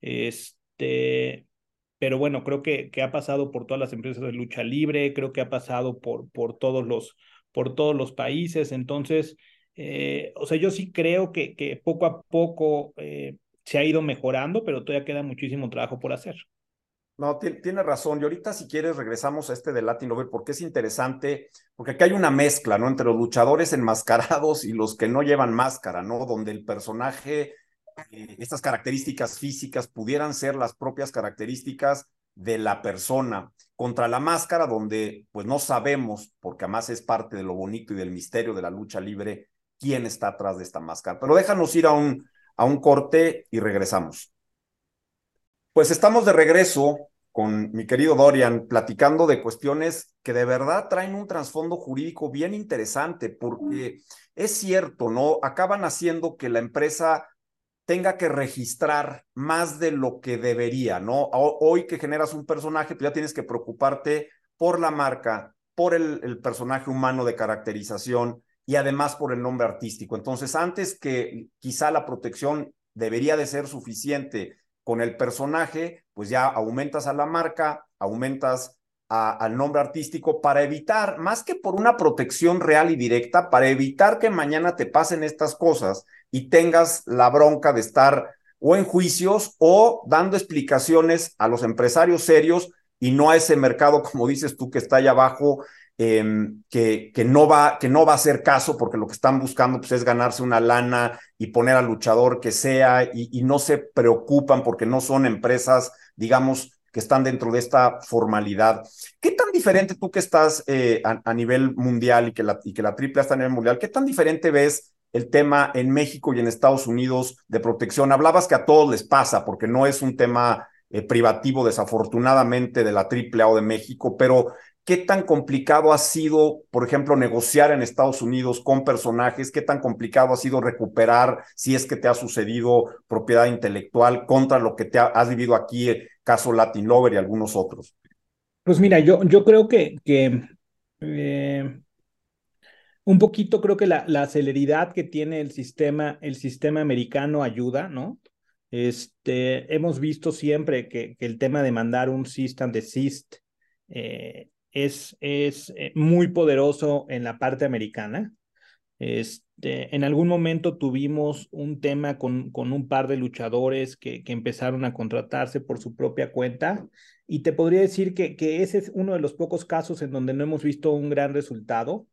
este, pero bueno, creo que, que ha pasado por todas las empresas de lucha libre, creo que ha pasado por, por, todos, los, por todos los países, entonces, eh, o sea, yo sí creo que, que poco a poco eh, se ha ido mejorando, pero todavía queda muchísimo trabajo por hacer. No, tiene razón. Y ahorita, si quieres, regresamos a este de Latin Lover porque es interesante, porque aquí hay una mezcla, ¿no? Entre los luchadores enmascarados y los que no llevan máscara, ¿no? Donde el personaje, eh, estas características físicas pudieran ser las propias características de la persona contra la máscara, donde pues no sabemos, porque además es parte de lo bonito y del misterio de la lucha libre, quién está atrás de esta máscara. Pero déjanos ir a un, a un corte y regresamos. Pues estamos de regreso con mi querido Dorian, platicando de cuestiones que de verdad traen un trasfondo jurídico bien interesante, porque es cierto, ¿no? Acaban haciendo que la empresa tenga que registrar más de lo que debería, ¿no? Hoy que generas un personaje, pues ya tienes que preocuparte por la marca, por el, el personaje humano de caracterización, y además por el nombre artístico. Entonces, antes que quizá la protección debería de ser suficiente con el personaje, pues ya aumentas a la marca, aumentas al nombre artístico para evitar, más que por una protección real y directa, para evitar que mañana te pasen estas cosas y tengas la bronca de estar o en juicios o dando explicaciones a los empresarios serios y no a ese mercado, como dices tú, que está allá abajo Em, que, no va, que no va a hacer caso porque lo que están buscando pues, es ganarse una lana y poner al luchador que sea y, no se preocupan porque no son empresas, digamos, que están dentro de esta formalidad. ¿Qué tan diferente tú que estás eh, a, nivel mundial y que, la, y triple está a nivel mundial, qué tan diferente ves el tema en México y en Estados Unidos de protección? Hablabas que a todos les pasa porque no es un tema eh, privativo desafortunadamente de la triple A o de México, pero ¿Qué tan complicado ha sido, por ejemplo, negociar en Estados Unidos con personajes? ¿Qué tan complicado ha sido recuperar, si es que te ha sucedido, propiedad intelectual contra lo que te has vivido aquí, el caso Latin Lover y algunos otros? Pues mira, yo, yo creo que, que eh, un poquito creo que la, la, celeridad que tiene el sistema, el sistema americano ayuda, ¿no? Este, hemos visto siempre que, el tema de mandar un system de desist eh, es, es eh, muy poderoso en la parte americana. Este, en algún momento tuvimos un tema con, con un par de luchadores que, que, empezaron a contratarse por su propia cuenta y te podría decir que, que ese es uno de los pocos casos en donde no hemos visto un gran resultado.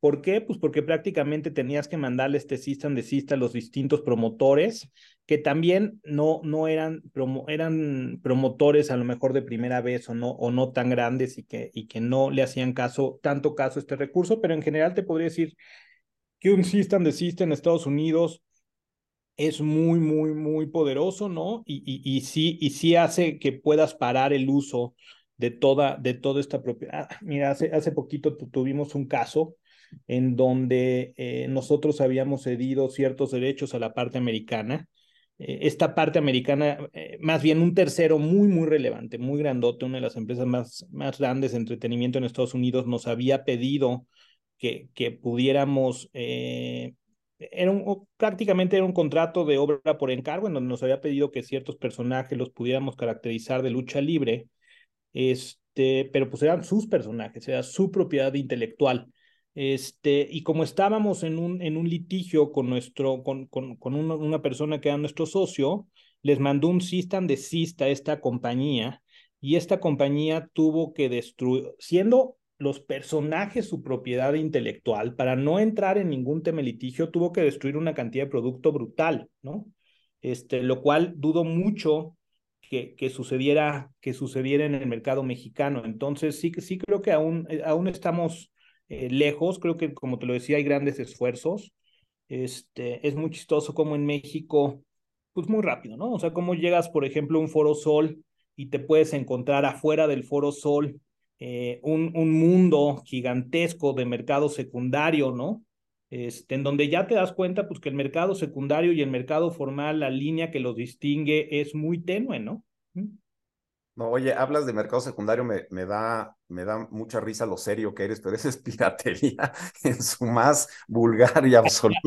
¿Por qué? Pues porque prácticamente tenías que mandarle este system de a los distintos promotores, que también no, no eran, eran promotores a lo mejor de primera vez o no, o no tan grandes y que, y que no le hacían caso, tanto caso a este recurso, pero en general te podría decir que un system de en Estados Unidos es muy, muy, muy poderoso, ¿no? Y, y, y, sí, y sí hace que puedas parar el uso de toda, de toda esta propiedad. Ah, mira, hace, hace poquito tuvimos un caso en donde eh, nosotros habíamos cedido ciertos derechos a la parte americana. Eh, esta parte americana, eh, más bien un tercero muy, muy relevante, muy grandote, una de las empresas más, más grandes de entretenimiento en Estados Unidos, nos había pedido que, que pudiéramos era un, prácticamente era un contrato de obra por encargo en donde nos había pedido que ciertos personajes los pudiéramos caracterizar de lucha libre, este, pero pues eran sus personajes, era su propiedad intelectual. Este, y como estábamos en un, en un litigio con, nuestro, con, con, con una, persona que era nuestro socio, les mandó un sistema de CIST a esta compañía y esta compañía tuvo que destruir, siendo los personajes su propiedad intelectual, para no entrar en ningún tema litigio, tuvo que destruir una cantidad de producto brutal, ¿no? Este, lo cual dudo mucho que, que, sucediera, que sucediera en el mercado mexicano. Entonces, sí, sí creo que aún, eh, aún estamos eh, lejos, creo que como te lo decía, hay grandes esfuerzos. Este, es muy chistoso como en México, pues muy rápido, ¿no? O sea, cómo llegas, por ejemplo, a un foro sol y te puedes encontrar afuera del foro sol eh, un, un mundo gigantesco de mercado secundario, ¿no? Este, en donde ya te das cuenta pues que el mercado secundario y el mercado formal, la línea que los distingue es muy tenue, ¿no? No, oye, hablas de mercado secundario, me, me, da, me da mucha risa lo serio que eres, pero esa es piratería en su más vulgar y absoluta.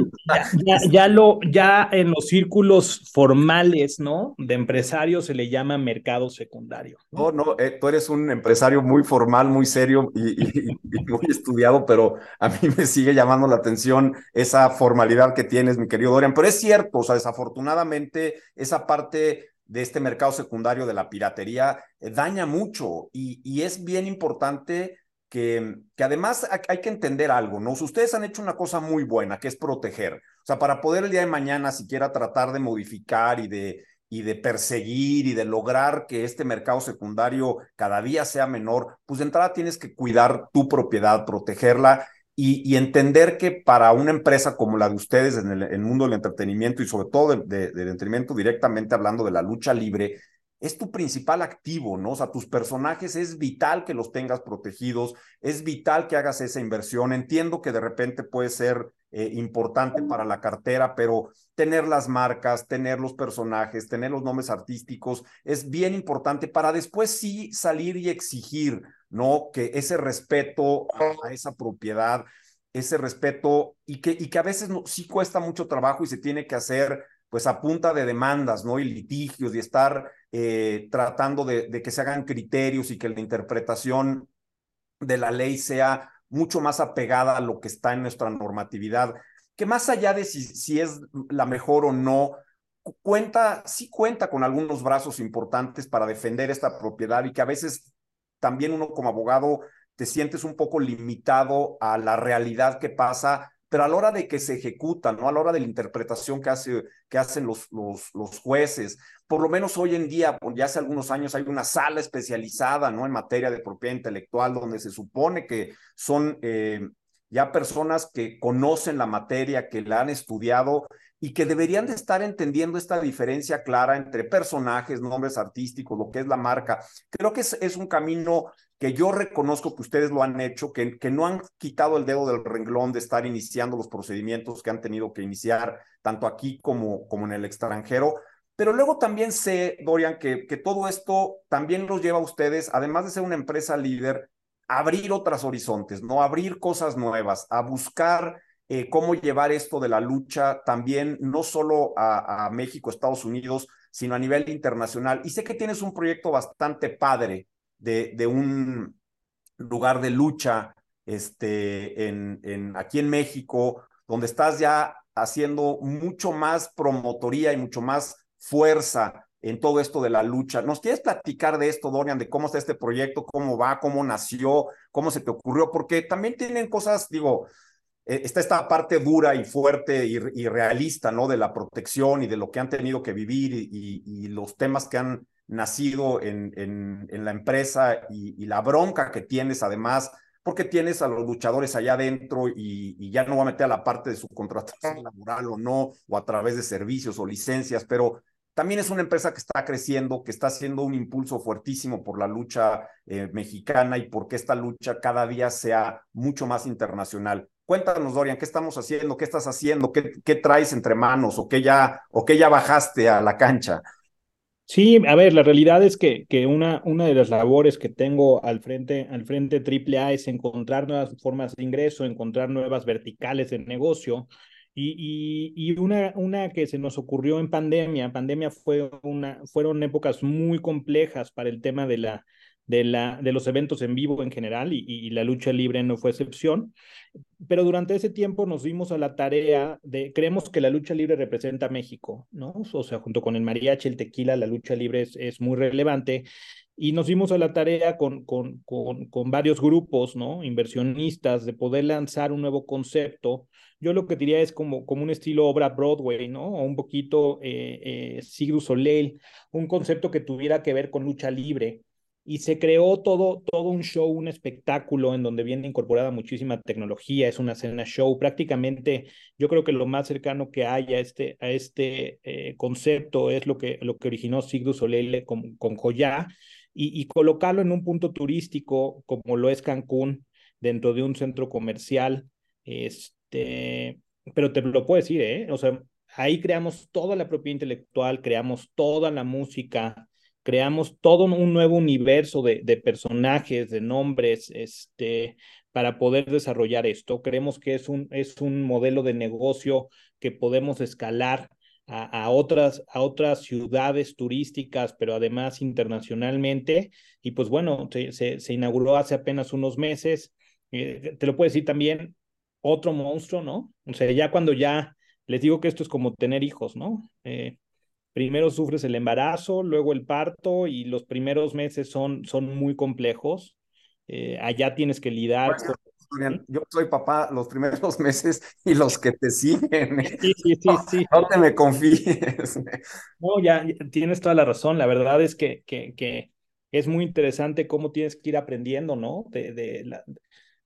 Ya, ya, lo, ya en los círculos formales, ¿no? De empresarios se le llama mercado secundario. No, no, eh, tú eres un empresario muy formal, muy serio y, y, muy estudiado, pero a mí me sigue llamando la atención esa formalidad que tienes, mi querido Dorian. Pero es cierto, o sea, desafortunadamente esa parte de este mercado secundario de la piratería eh, daña mucho y, y, es bien importante que, que además hay que entender algo, ¿no? ustedes han hecho una cosa muy buena, que es proteger. O sea, para poder el día de mañana siquiera tratar de modificar y de, y de perseguir y de lograr que este mercado secundario cada día sea menor, pues de entrada tienes que cuidar tu propiedad, protegerla y, entender que para una empresa como la de ustedes en el, mundo del entretenimiento y sobre todo del entretenimiento directamente hablando de la lucha libre, es tu principal activo, ¿no? O sea, tus personajes es vital que los tengas protegidos, es vital que hagas esa inversión. Entiendo que de repente puede ser eh, importante para la cartera, pero tener las marcas, tener los personajes, tener los nombres artísticos es bien importante para después sí salir y exigir, ¿no? Que ese respeto a, esa propiedad, ese respeto y que, y que a veces no, sí cuesta mucho trabajo y se tiene que hacer pues a punta de demandas, ¿no? Y litigios y estar eh, tratando de, de, que se hagan criterios y que la interpretación de la ley sea mucho más apegada a lo que está en nuestra normatividad, que más allá de si, si es la mejor o no, cuenta, sí cuenta con algunos brazos importantes para defender esta propiedad y que a veces también uno como abogado te sientes un poco limitado a la realidad que pasa pero a la hora de que se ejecuta, ¿no? A la hora de la interpretación que, hace, que hacen los, los, jueces, por lo menos hoy en día, ya hace algunos años hay una sala especializada, ¿no? En materia de propiedad intelectual, donde se supone que son eh, ya personas que conocen la materia, que la han estudiado y que deberían de estar entendiendo esta diferencia clara entre personajes, nombres artísticos, lo que es la marca. Creo que es, un camino que yo reconozco que ustedes lo han hecho, que, que no han quitado el dedo del renglón de estar iniciando los procedimientos que han tenido que iniciar, tanto aquí como, como en el extranjero. Pero luego también sé, Dorian, que, que todo esto también los lleva a ustedes, además de ser una empresa líder, a abrir otros horizontes, ¿no? abrir cosas nuevas, a buscar eh, cómo llevar esto de la lucha también, no solo a, México, Estados Unidos, sino a nivel internacional. Y sé que tienes un proyecto bastante padre de, un lugar de lucha este, en, aquí en México, donde estás ya haciendo mucho más promotoría y mucho más fuerza en todo esto de la lucha. ¿Nos quieres platicar de esto, Dorian, de cómo está este proyecto, cómo va, cómo nació, cómo se te ocurrió? Porque también tienen cosas, digo, está esta parte dura y fuerte y, realista, ¿no? De la protección y de lo que han tenido que vivir y los temas que han nacido en, en, la empresa y, la bronca que tienes además, porque tienes a los luchadores allá adentro y, ya no voy a meter a la parte de su contratación laboral o no, o a través de servicios o licencias, pero también es una empresa que está creciendo, que está haciendo un impulso fuertísimo por la lucha eh, mexicana y porque esta lucha cada día sea mucho más internacional. Cuéntanos, Dorian, ¿qué estamos haciendo? ¿Qué estás haciendo? ¿Qué, qué traes entre manos? ¿O qué, ya, ¿O qué ya bajaste a la cancha? Sí, a ver, la realidad es que, que una, una de las labores que tengo al frente, al frente AAA es encontrar nuevas formas de ingreso, encontrar nuevas verticales de negocio. Y, y, y, una, una que se nos ocurrió en pandemia, pandemia fue una, fueron épocas muy complejas para el tema de la, de, la, de los eventos en vivo en general y, y, la lucha libre no fue excepción. Pero durante ese tiempo nos dimos a la tarea de, creemos que la lucha libre representa México, ¿no? O sea, junto con el mariachi, el tequila, la lucha libre es, es muy relevante. y nos dimos a la tarea con, con, con, con, varios grupos, ¿no? Inversionistas, de poder lanzar un nuevo concepto. Yo lo que diría es como, como un estilo obra Broadway, ¿no? O un poquito eh, eh, Soleil, un concepto que tuviera que ver con lucha libre. Y se creó todo, todo un show, un espectáculo en donde viene incorporada muchísima tecnología, es una escena show. Prácticamente yo creo que lo más cercano que hay a este, a este eh, concepto es lo que, lo que originó Sigdu Soleil con, con Joya y, colocarlo en un punto turístico como lo es Cancún, dentro de un centro comercial. Este, pero te lo puedo decir, ¿eh? O sea, ahí creamos toda la propiedad intelectual, creamos toda la música, creamos todo un nuevo universo de, de personajes, de nombres, este, para poder desarrollar esto. Creemos que es un, es un modelo de negocio que podemos escalar a, otras, a otras ciudades turísticas, pero además internacionalmente. Y pues bueno, se, se, inauguró hace apenas unos meses. Eh, te lo puedo decir también, otro monstruo, ¿no? O sea, ya cuando ya les digo que esto es como tener hijos, ¿no? Eh, primero sufres el embarazo, luego el parto y los primeros meses son, son muy complejos. Eh, allá tienes que lidar con yo soy papá los primeros meses y los que te siguen. Sí, sí, sí, sí. No, te me confíes. No, ya, tienes toda la razón. La verdad es que, que, que, es muy interesante cómo tienes que ir aprendiendo, ¿no? De, de la,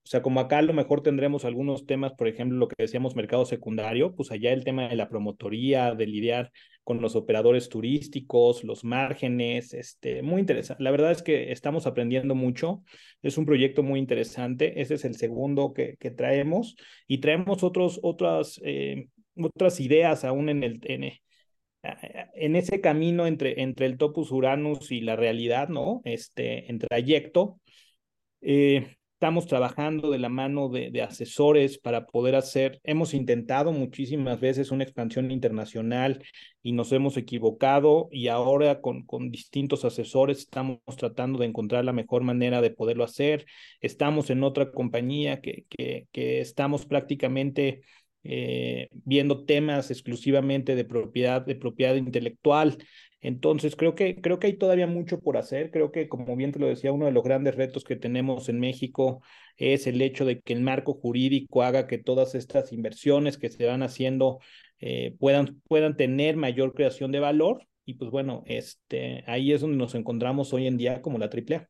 o sea, como acá a lo mejor tendremos algunos temas, por ejemplo, lo que decíamos mercado secundario, pues allá el tema de la promotoría, de lidiar con los operadores turísticos, los márgenes, este, muy interesante. La verdad es que estamos aprendiendo mucho, es un proyecto muy interesante, ese es el segundo que, que traemos y traemos otros, otras, eh, otras ideas aún en el... En, en ese camino entre, entre el topus Uranus y la realidad, ¿no? Este, en trayecto. Eh, Estamos trabajando de la mano de, asesores para poder hacer, hemos intentado muchísimas veces una expansión internacional y nos hemos equivocado y ahora con, con distintos asesores estamos tratando de encontrar la mejor manera de poderlo hacer. Estamos en otra compañía que, que, que estamos prácticamente eh, viendo temas exclusivamente de propiedad, de propiedad intelectual. Entonces, creo que, creo que hay todavía mucho por hacer. Creo que, como bien te lo decía, uno de los grandes retos que tenemos en México es el hecho de que el marco jurídico haga que todas estas inversiones que se van haciendo eh, puedan, puedan tener mayor creación de valor. Y pues bueno, este, ahí es donde nos encontramos hoy en día como la AAA.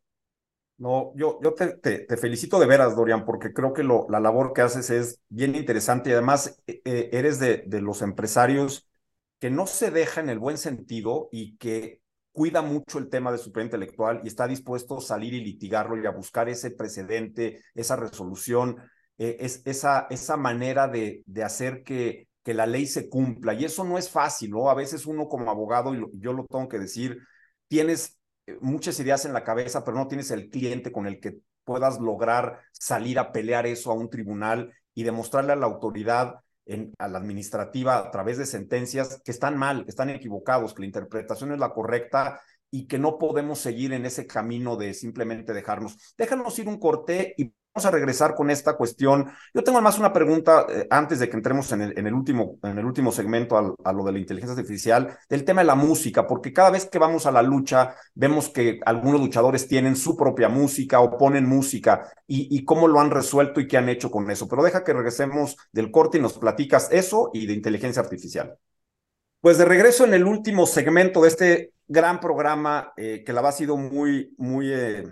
No, yo, yo te, felicito de veras, Dorian, porque creo que lo, la labor que haces es bien interesante y además eh, eh, eres de, de los empresarios que no se deja en el buen sentido y que cuida mucho el tema de su propiedad intelectual y está dispuesto a salir y litigarlo y a buscar ese precedente, esa resolución, eh, es, esa, esa manera de, de hacer que, que la ley se cumpla. Y eso no es fácil, ¿no? A veces uno como abogado, y yo lo tengo que decir, tienes eh, muchas ideas en la cabeza, pero no tienes el cliente con el que puedas lograr salir a pelear eso a un tribunal y demostrarle a la autoridad en, a la administrativa a través de sentencias que están mal, que están equivocados, que la interpretación es la correcta y que no podemos seguir en ese camino de simplemente dejarnos. Déjanos ir un corte y a regresar con esta cuestión. Yo tengo además una pregunta eh, antes de que entremos en el, último, en el último segmento al, a lo de la inteligencia artificial, del tema de la música, porque cada vez que vamos a la lucha vemos que algunos luchadores tienen su propia música o ponen música y, y cómo lo han resuelto y qué han hecho con eso. Pero deja que regresemos del corte y nos platicas eso y de inteligencia artificial. Pues de regreso en el último segmento de este gran programa eh, que la va ha sido muy, muy... Eh,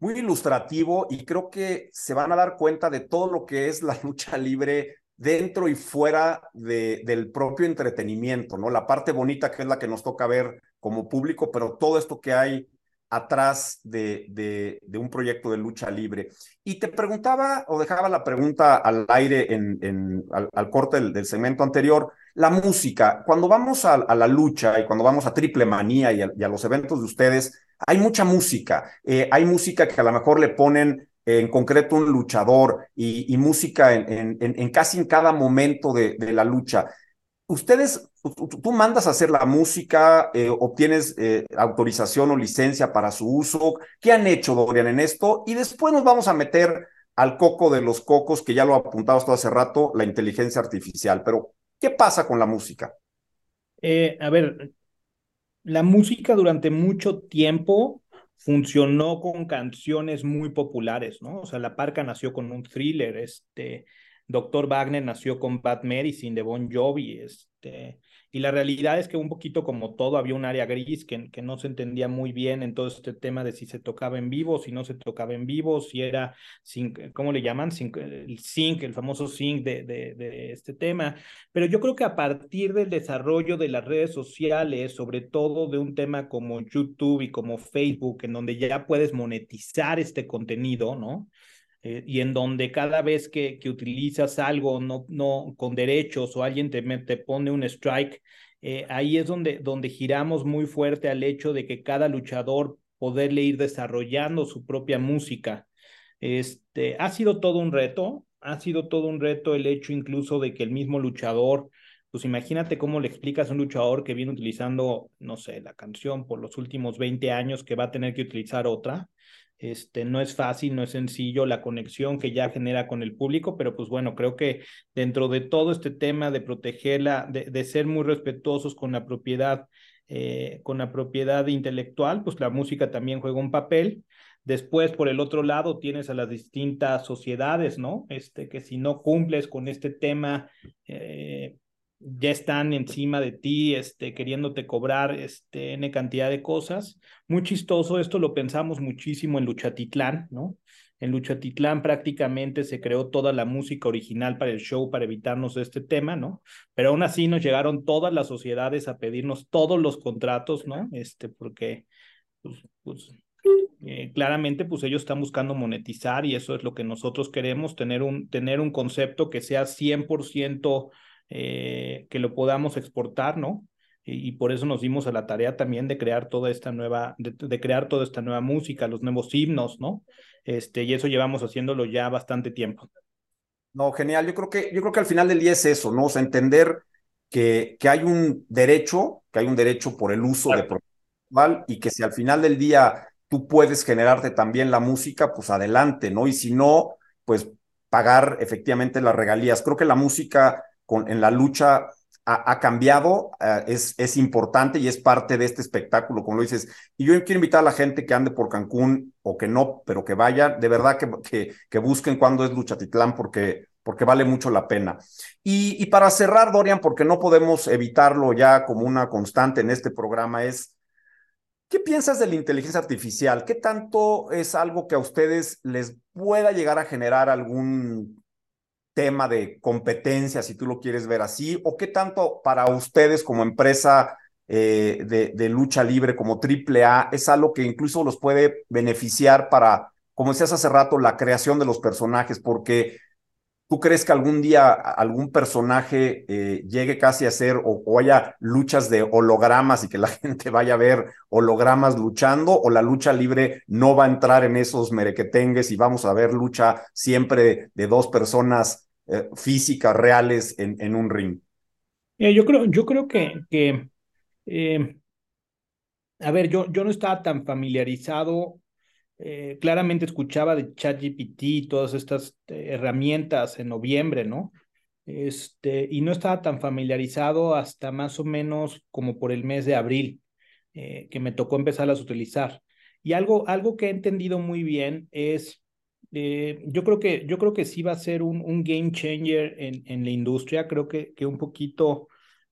muy ilustrativo y creo que se van a dar cuenta de todo lo que es la lucha libre dentro y fuera de, del propio entretenimiento, ¿no? La parte bonita que es la que nos toca ver como público, pero todo esto que hay atrás de, de, un proyecto de lucha libre. Y te preguntaba o dejaba la pregunta al aire en, en al, corte del, del, segmento anterior, la música, cuando vamos a, la lucha y cuando vamos a Triple Manía y a los eventos de ustedes, hay mucha música, eh, hay música que a lo mejor le ponen en concreto un luchador y, música en, casi en cada momento de, la lucha. Ustedes, tú, mandas a hacer la música, eh, obtienes eh, autorización o licencia para su uso. ¿Qué han hecho, Dorian, en esto? Y después nos vamos a meter al coco de los cocos, que ya lo apuntabas todo hace rato, la inteligencia artificial. Pero, ¿qué pasa con la música? A ver, la música durante mucho tiempo funcionó con canciones muy populares, ¿no? O sea, La Parca nació con un thriller, este, Doctor Wagner nació con Bad Medicine de Bon Jovi, este, y la realidad es que un poquito como todo había un área gris que, que no se entendía muy bien en todo este tema de si se tocaba en vivo, si no se tocaba en vivo, si era, ¿cómo le llaman? el sync, el famoso sync de, de, de este tema. Pero yo creo que a partir del desarrollo de las redes sociales, sobre todo de un tema como YouTube y como Facebook, en donde ya puedes monetizar este contenido, ¿no? Eh, y en donde cada vez que, que, utilizas algo no, no con derechos o alguien te, pone un strike, eh, ahí es donde, donde giramos muy fuerte al hecho de que cada luchador poderle ir desarrollando su propia música. Este, ha sido todo un reto, ha sido todo un reto el hecho incluso de que el mismo luchador, pues imagínate cómo le explicas a un luchador que viene utilizando, no sé, la canción por los últimos 20 años que va a tener que utilizar otra. Este, no es fácil, no es sencillo la conexión que ya genera con el público, pero pues bueno, creo que dentro de todo este tema de protegerla, de, ser muy respetuosos con la propiedad, eh, con la propiedad intelectual, pues la música también juega un papel. Después, por el otro lado, tienes a las distintas sociedades, ¿no? Este, que si no cumples con este tema, eh, ya están encima de ti, este, queriéndote cobrar este, N cantidad de cosas. Muy chistoso, esto lo pensamos muchísimo en Luchatitlán, ¿no? En Luchatitlán prácticamente se creó toda la música original para el show para evitarnos este tema, ¿no? Pero aún así nos llegaron todas las sociedades a pedirnos todos los contratos, ¿no? Este, porque, pues, pues eh, claramente, pues ellos están buscando monetizar y eso es lo que nosotros queremos, tener un, tener un concepto que sea 100% eh, que lo podamos exportar, ¿no? Y, por eso nos dimos a la tarea también de crear toda esta nueva, de, crear toda esta nueva música, los nuevos himnos, ¿no? Este, y eso llevamos haciéndolo ya bastante tiempo. No, genial. Yo creo que, yo creo que al final del día es eso, ¿no? O sea, entender que, que hay un derecho, que hay un derecho por el uso de de y que si al final del día tú puedes generarte también la música, pues adelante, ¿no? Y si no, pues pagar efectivamente las regalías. Creo que la música en la lucha ha, cambiado, eh, es, es importante y es parte de este espectáculo, como lo dices. Y yo quiero invitar a la gente que ande por Cancún o que no, pero que vaya, de verdad que, que, que busquen cuándo es Luchatitlán, porque, porque vale mucho la pena. Y, y para cerrar, Dorian, porque no podemos evitarlo ya como una constante en este programa, es, ¿qué piensas de la inteligencia artificial? ¿Qué tanto es algo que a ustedes les pueda llegar a generar algún tema de competencia, si tú lo quieres ver así, o qué tanto para ustedes como empresa eh, de, lucha libre, como AAA, es algo que incluso los puede beneficiar para, como decías hace rato, la creación de los personajes, porque tú crees que algún día algún personaje eh, llegue casi a ser o, o, haya luchas de hologramas y que la gente vaya a ver hologramas luchando o la lucha libre no va a entrar en esos merequetengues y vamos a ver lucha siempre de dos personas eh, físicas reales en, en un ring. yo creo, yo creo que, eh, a ver, yo, yo no estaba tan familiarizado, eh, claramente escuchaba de ChatGPT y todas estas herramientas en noviembre, ¿no? Este, y no estaba tan familiarizado hasta más o menos como por el mes de abril, que me tocó empezarlas a utilizar. Y algo, algo que he entendido muy bien es eh, yo, creo que, yo creo que sí va a ser un, un game changer en, en, la industria. Creo que, que un poquito,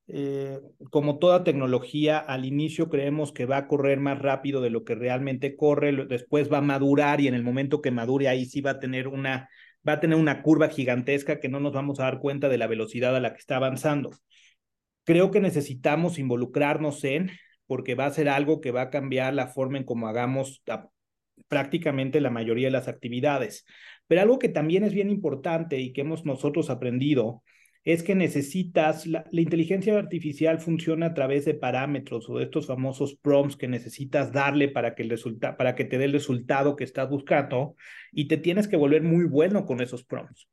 eh, como toda tecnología, al inicio creemos que va a correr más rápido de lo que realmente corre, después va a madurar y en el momento que madure ahí sí va a tener una, va a tener una curva gigantesca que no nos vamos a dar cuenta de la velocidad a la que está avanzando. Creo que necesitamos involucrarnos en, porque va a ser algo que va a cambiar la forma en cómo hagamos prácticamente la mayoría de las actividades. Pero algo que también es bien importante y que hemos nosotros aprendido es que necesitas, la, inteligencia artificial funciona a través de parámetros o de estos famosos prompts que necesitas darle para que, el resulta, para que te dé el resultado que estás buscando y te tienes que volver muy bueno con esos prompts.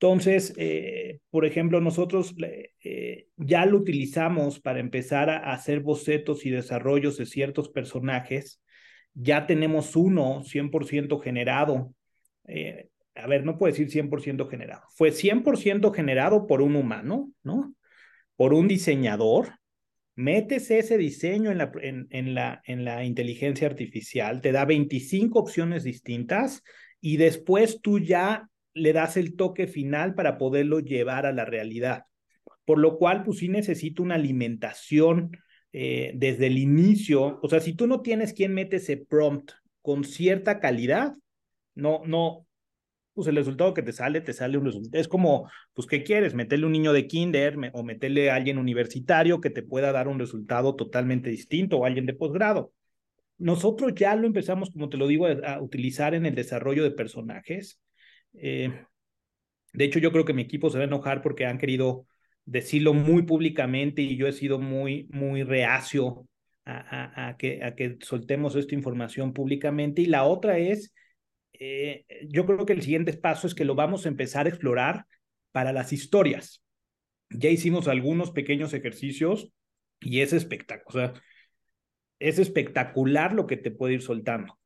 Entonces, eh, por ejemplo, nosotros eh, ya lo utilizamos para empezar a hacer bocetos y desarrollos de ciertos personajes ya tenemos uno 100% generado. Eh, a ver, no puedo decir 100% generado. Fue 100% generado por un humano, ¿no? Por un diseñador, metes ese diseño en la, en, la, en la inteligencia artificial, te da 25 opciones distintas y después tú ya le das el toque final para poderlo llevar a la realidad. Por lo cual, pues sí necesito una alimentación eh, desde el inicio. O sea, si tú no tienes quien mete ese prompt con cierta calidad, no, no, pues el resultado que te sale, te sale un resultado. Es como, pues, ¿qué quieres? Meterle un niño de kinder o meterle a alguien universitario que te pueda dar un resultado totalmente distinto o alguien de posgrado. Nosotros ya lo empezamos, como te lo digo, a, utilizar en el desarrollo de personajes. Eh, de hecho, yo creo que mi equipo se va a enojar porque han querido decirlo muy públicamente y yo he sido muy, muy reacio a, que, a que soltemos esta información públicamente. Y la otra es, eh, yo creo que el siguiente paso es que lo vamos a empezar a explorar para las historias. Ya hicimos algunos pequeños ejercicios y es espectacular. es espectacular lo que te puede ir soltando.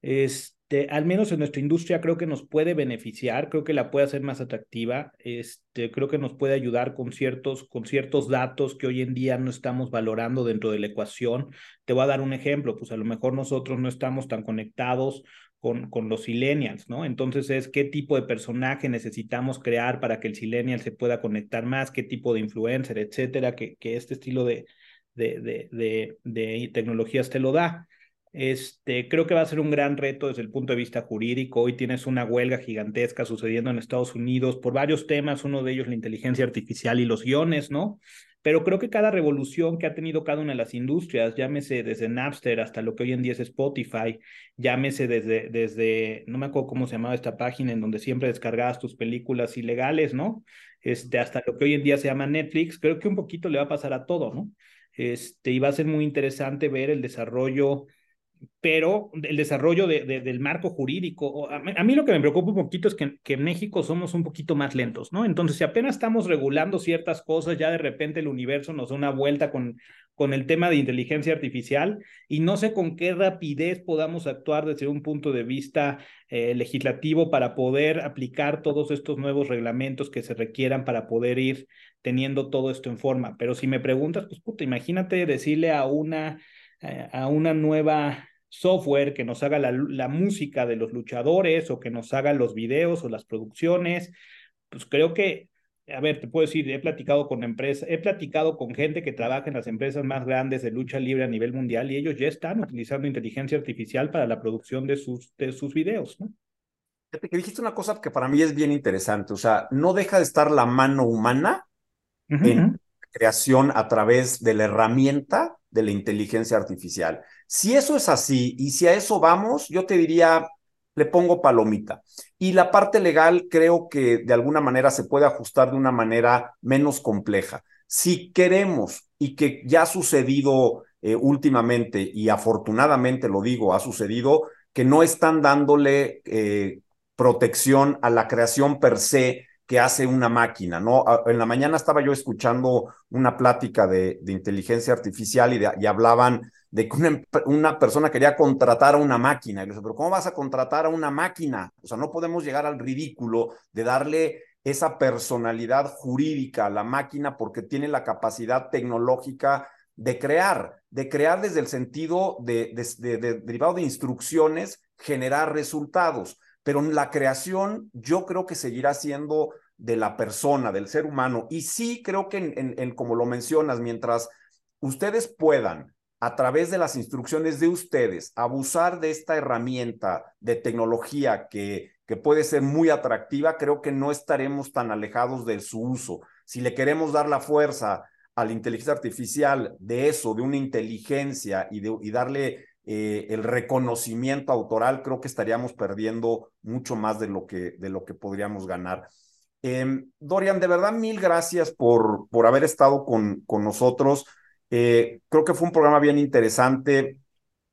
Es, este, al menos en nuestra industria creo que nos puede beneficiar, creo que la puede hacer más atractiva, este, creo que nos puede ayudar con ciertos, con ciertos datos que hoy en día no estamos valorando dentro de la ecuación. Te voy a dar un ejemplo, pues a lo mejor nosotros no estamos tan conectados con, con los silenials, ¿no? Entonces es qué tipo de personaje necesitamos crear para que el silenial se pueda conectar más, qué tipo de influencer, etcétera, que, que este estilo de, de, de, de, de tecnologías te lo da. Este, creo que va a ser un gran reto desde el punto de vista jurídico. Hoy tienes una huelga gigantesca sucediendo en Estados Unidos por varios temas, uno de ellos la inteligencia artificial y los guiones, ¿no? Pero creo que cada revolución que ha tenido cada una de las industrias, llámese desde Napster hasta lo que hoy en día es Spotify, llámese desde, desde, no me acuerdo cómo se llamaba esta página en donde siempre descargabas tus películas ilegales, ¿no? Este, hasta lo que hoy en día se llama Netflix, creo que un poquito le va a pasar a todo, ¿no? Este, y va a ser muy interesante ver el desarrollo pero el desarrollo de, del marco jurídico, a mí, lo que me preocupa un poquito es que, que, en México somos un poquito más lentos, ¿no? Entonces, si apenas estamos regulando ciertas cosas, ya de repente el universo nos da una vuelta con, con el tema de inteligencia artificial y no sé con qué rapidez podamos actuar desde un punto de vista eh, legislativo para poder aplicar todos estos nuevos reglamentos que se requieran para poder ir teniendo todo esto en forma. Pero si me preguntas, pues puta, imagínate decirle a una, eh, a una nueva software que nos haga la, la, música de los luchadores o que nos haga los videos o las producciones, pues creo que, a ver, te puedo decir, he platicado con empresas, he platicado con gente que trabaja en las empresas más grandes de lucha libre a nivel mundial y ellos ya están utilizando inteligencia artificial para la producción de sus, de sus videos, ¿no? Que dijiste una cosa que para mí es bien interesante, o sea, no deja de estar la mano humana en creación a través de la herramienta de la inteligencia artificial. Si eso es así y si a eso vamos, yo te diría, le pongo palomita. Y la parte legal creo que de alguna manera se puede ajustar de una manera menos compleja. Si queremos y que ya ha sucedido eh, últimamente, y afortunadamente lo digo, ha sucedido, que no están dándole eh, protección a la creación per se que hace una máquina, ¿no? En la mañana estaba yo escuchando una plática de, inteligencia artificial y, hablaban de que una, persona quería contratar a una máquina. Y le dije, pero ¿cómo vas a contratar a una máquina? O sea, no podemos llegar al ridículo de darle esa personalidad jurídica a la máquina porque tiene la capacidad tecnológica de crear, de crear desde el sentido de derivado de instrucciones, generar resultados pero la creación yo creo que seguirá siendo de la persona, del ser humano. Y sí creo que, en, como lo mencionas, mientras ustedes puedan, a través de las instrucciones de ustedes, abusar de esta herramienta de tecnología que, que puede ser muy atractiva, creo que no estaremos tan alejados de su uso. Si le queremos dar la fuerza a la inteligencia artificial de eso, de una inteligencia y, de, y darle eh, el reconocimiento autoral, creo que estaríamos perdiendo mucho más de lo que, de lo que podríamos ganar. Em, Dorian, de verdad, mil gracias por, por haber estado con, con nosotros. Eh, creo que fue un programa bien interesante.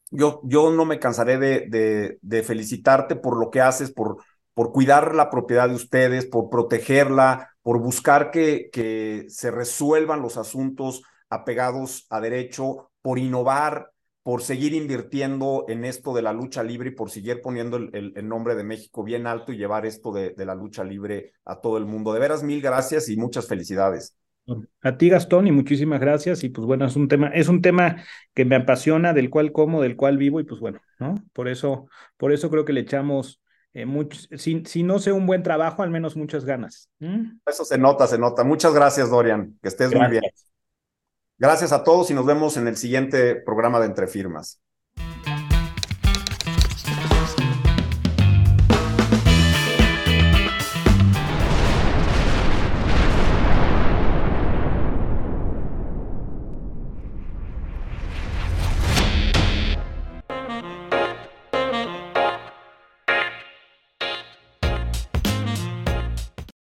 Yo, yo no me cansaré de, de, felicitarte por lo que haces, por, por cuidar la propiedad de ustedes, por protegerla, por buscar que, que se resuelvan los asuntos apegados a derecho, por innovar, por seguir invirtiendo en esto de la lucha libre y por seguir poniendo el, nombre de México bien alto y llevar esto de, la lucha libre a todo el mundo. De veras, mil gracias y muchas felicidades. A ti, Gastón, y muchísimas gracias. Y pues bueno, es un tema, es un tema que me apasiona, del cual como, del cual vivo, y pues bueno, ¿no? Por eso, por eso creo que le echamos eh, si, si, no sé un buen trabajo, al menos muchas ganas. ¿Mm? Eso se nota, se nota. Muchas gracias, Dorian. Que estés muy bien. Gracias a todos y nos vemos en el siguiente programa de Entre Firmas.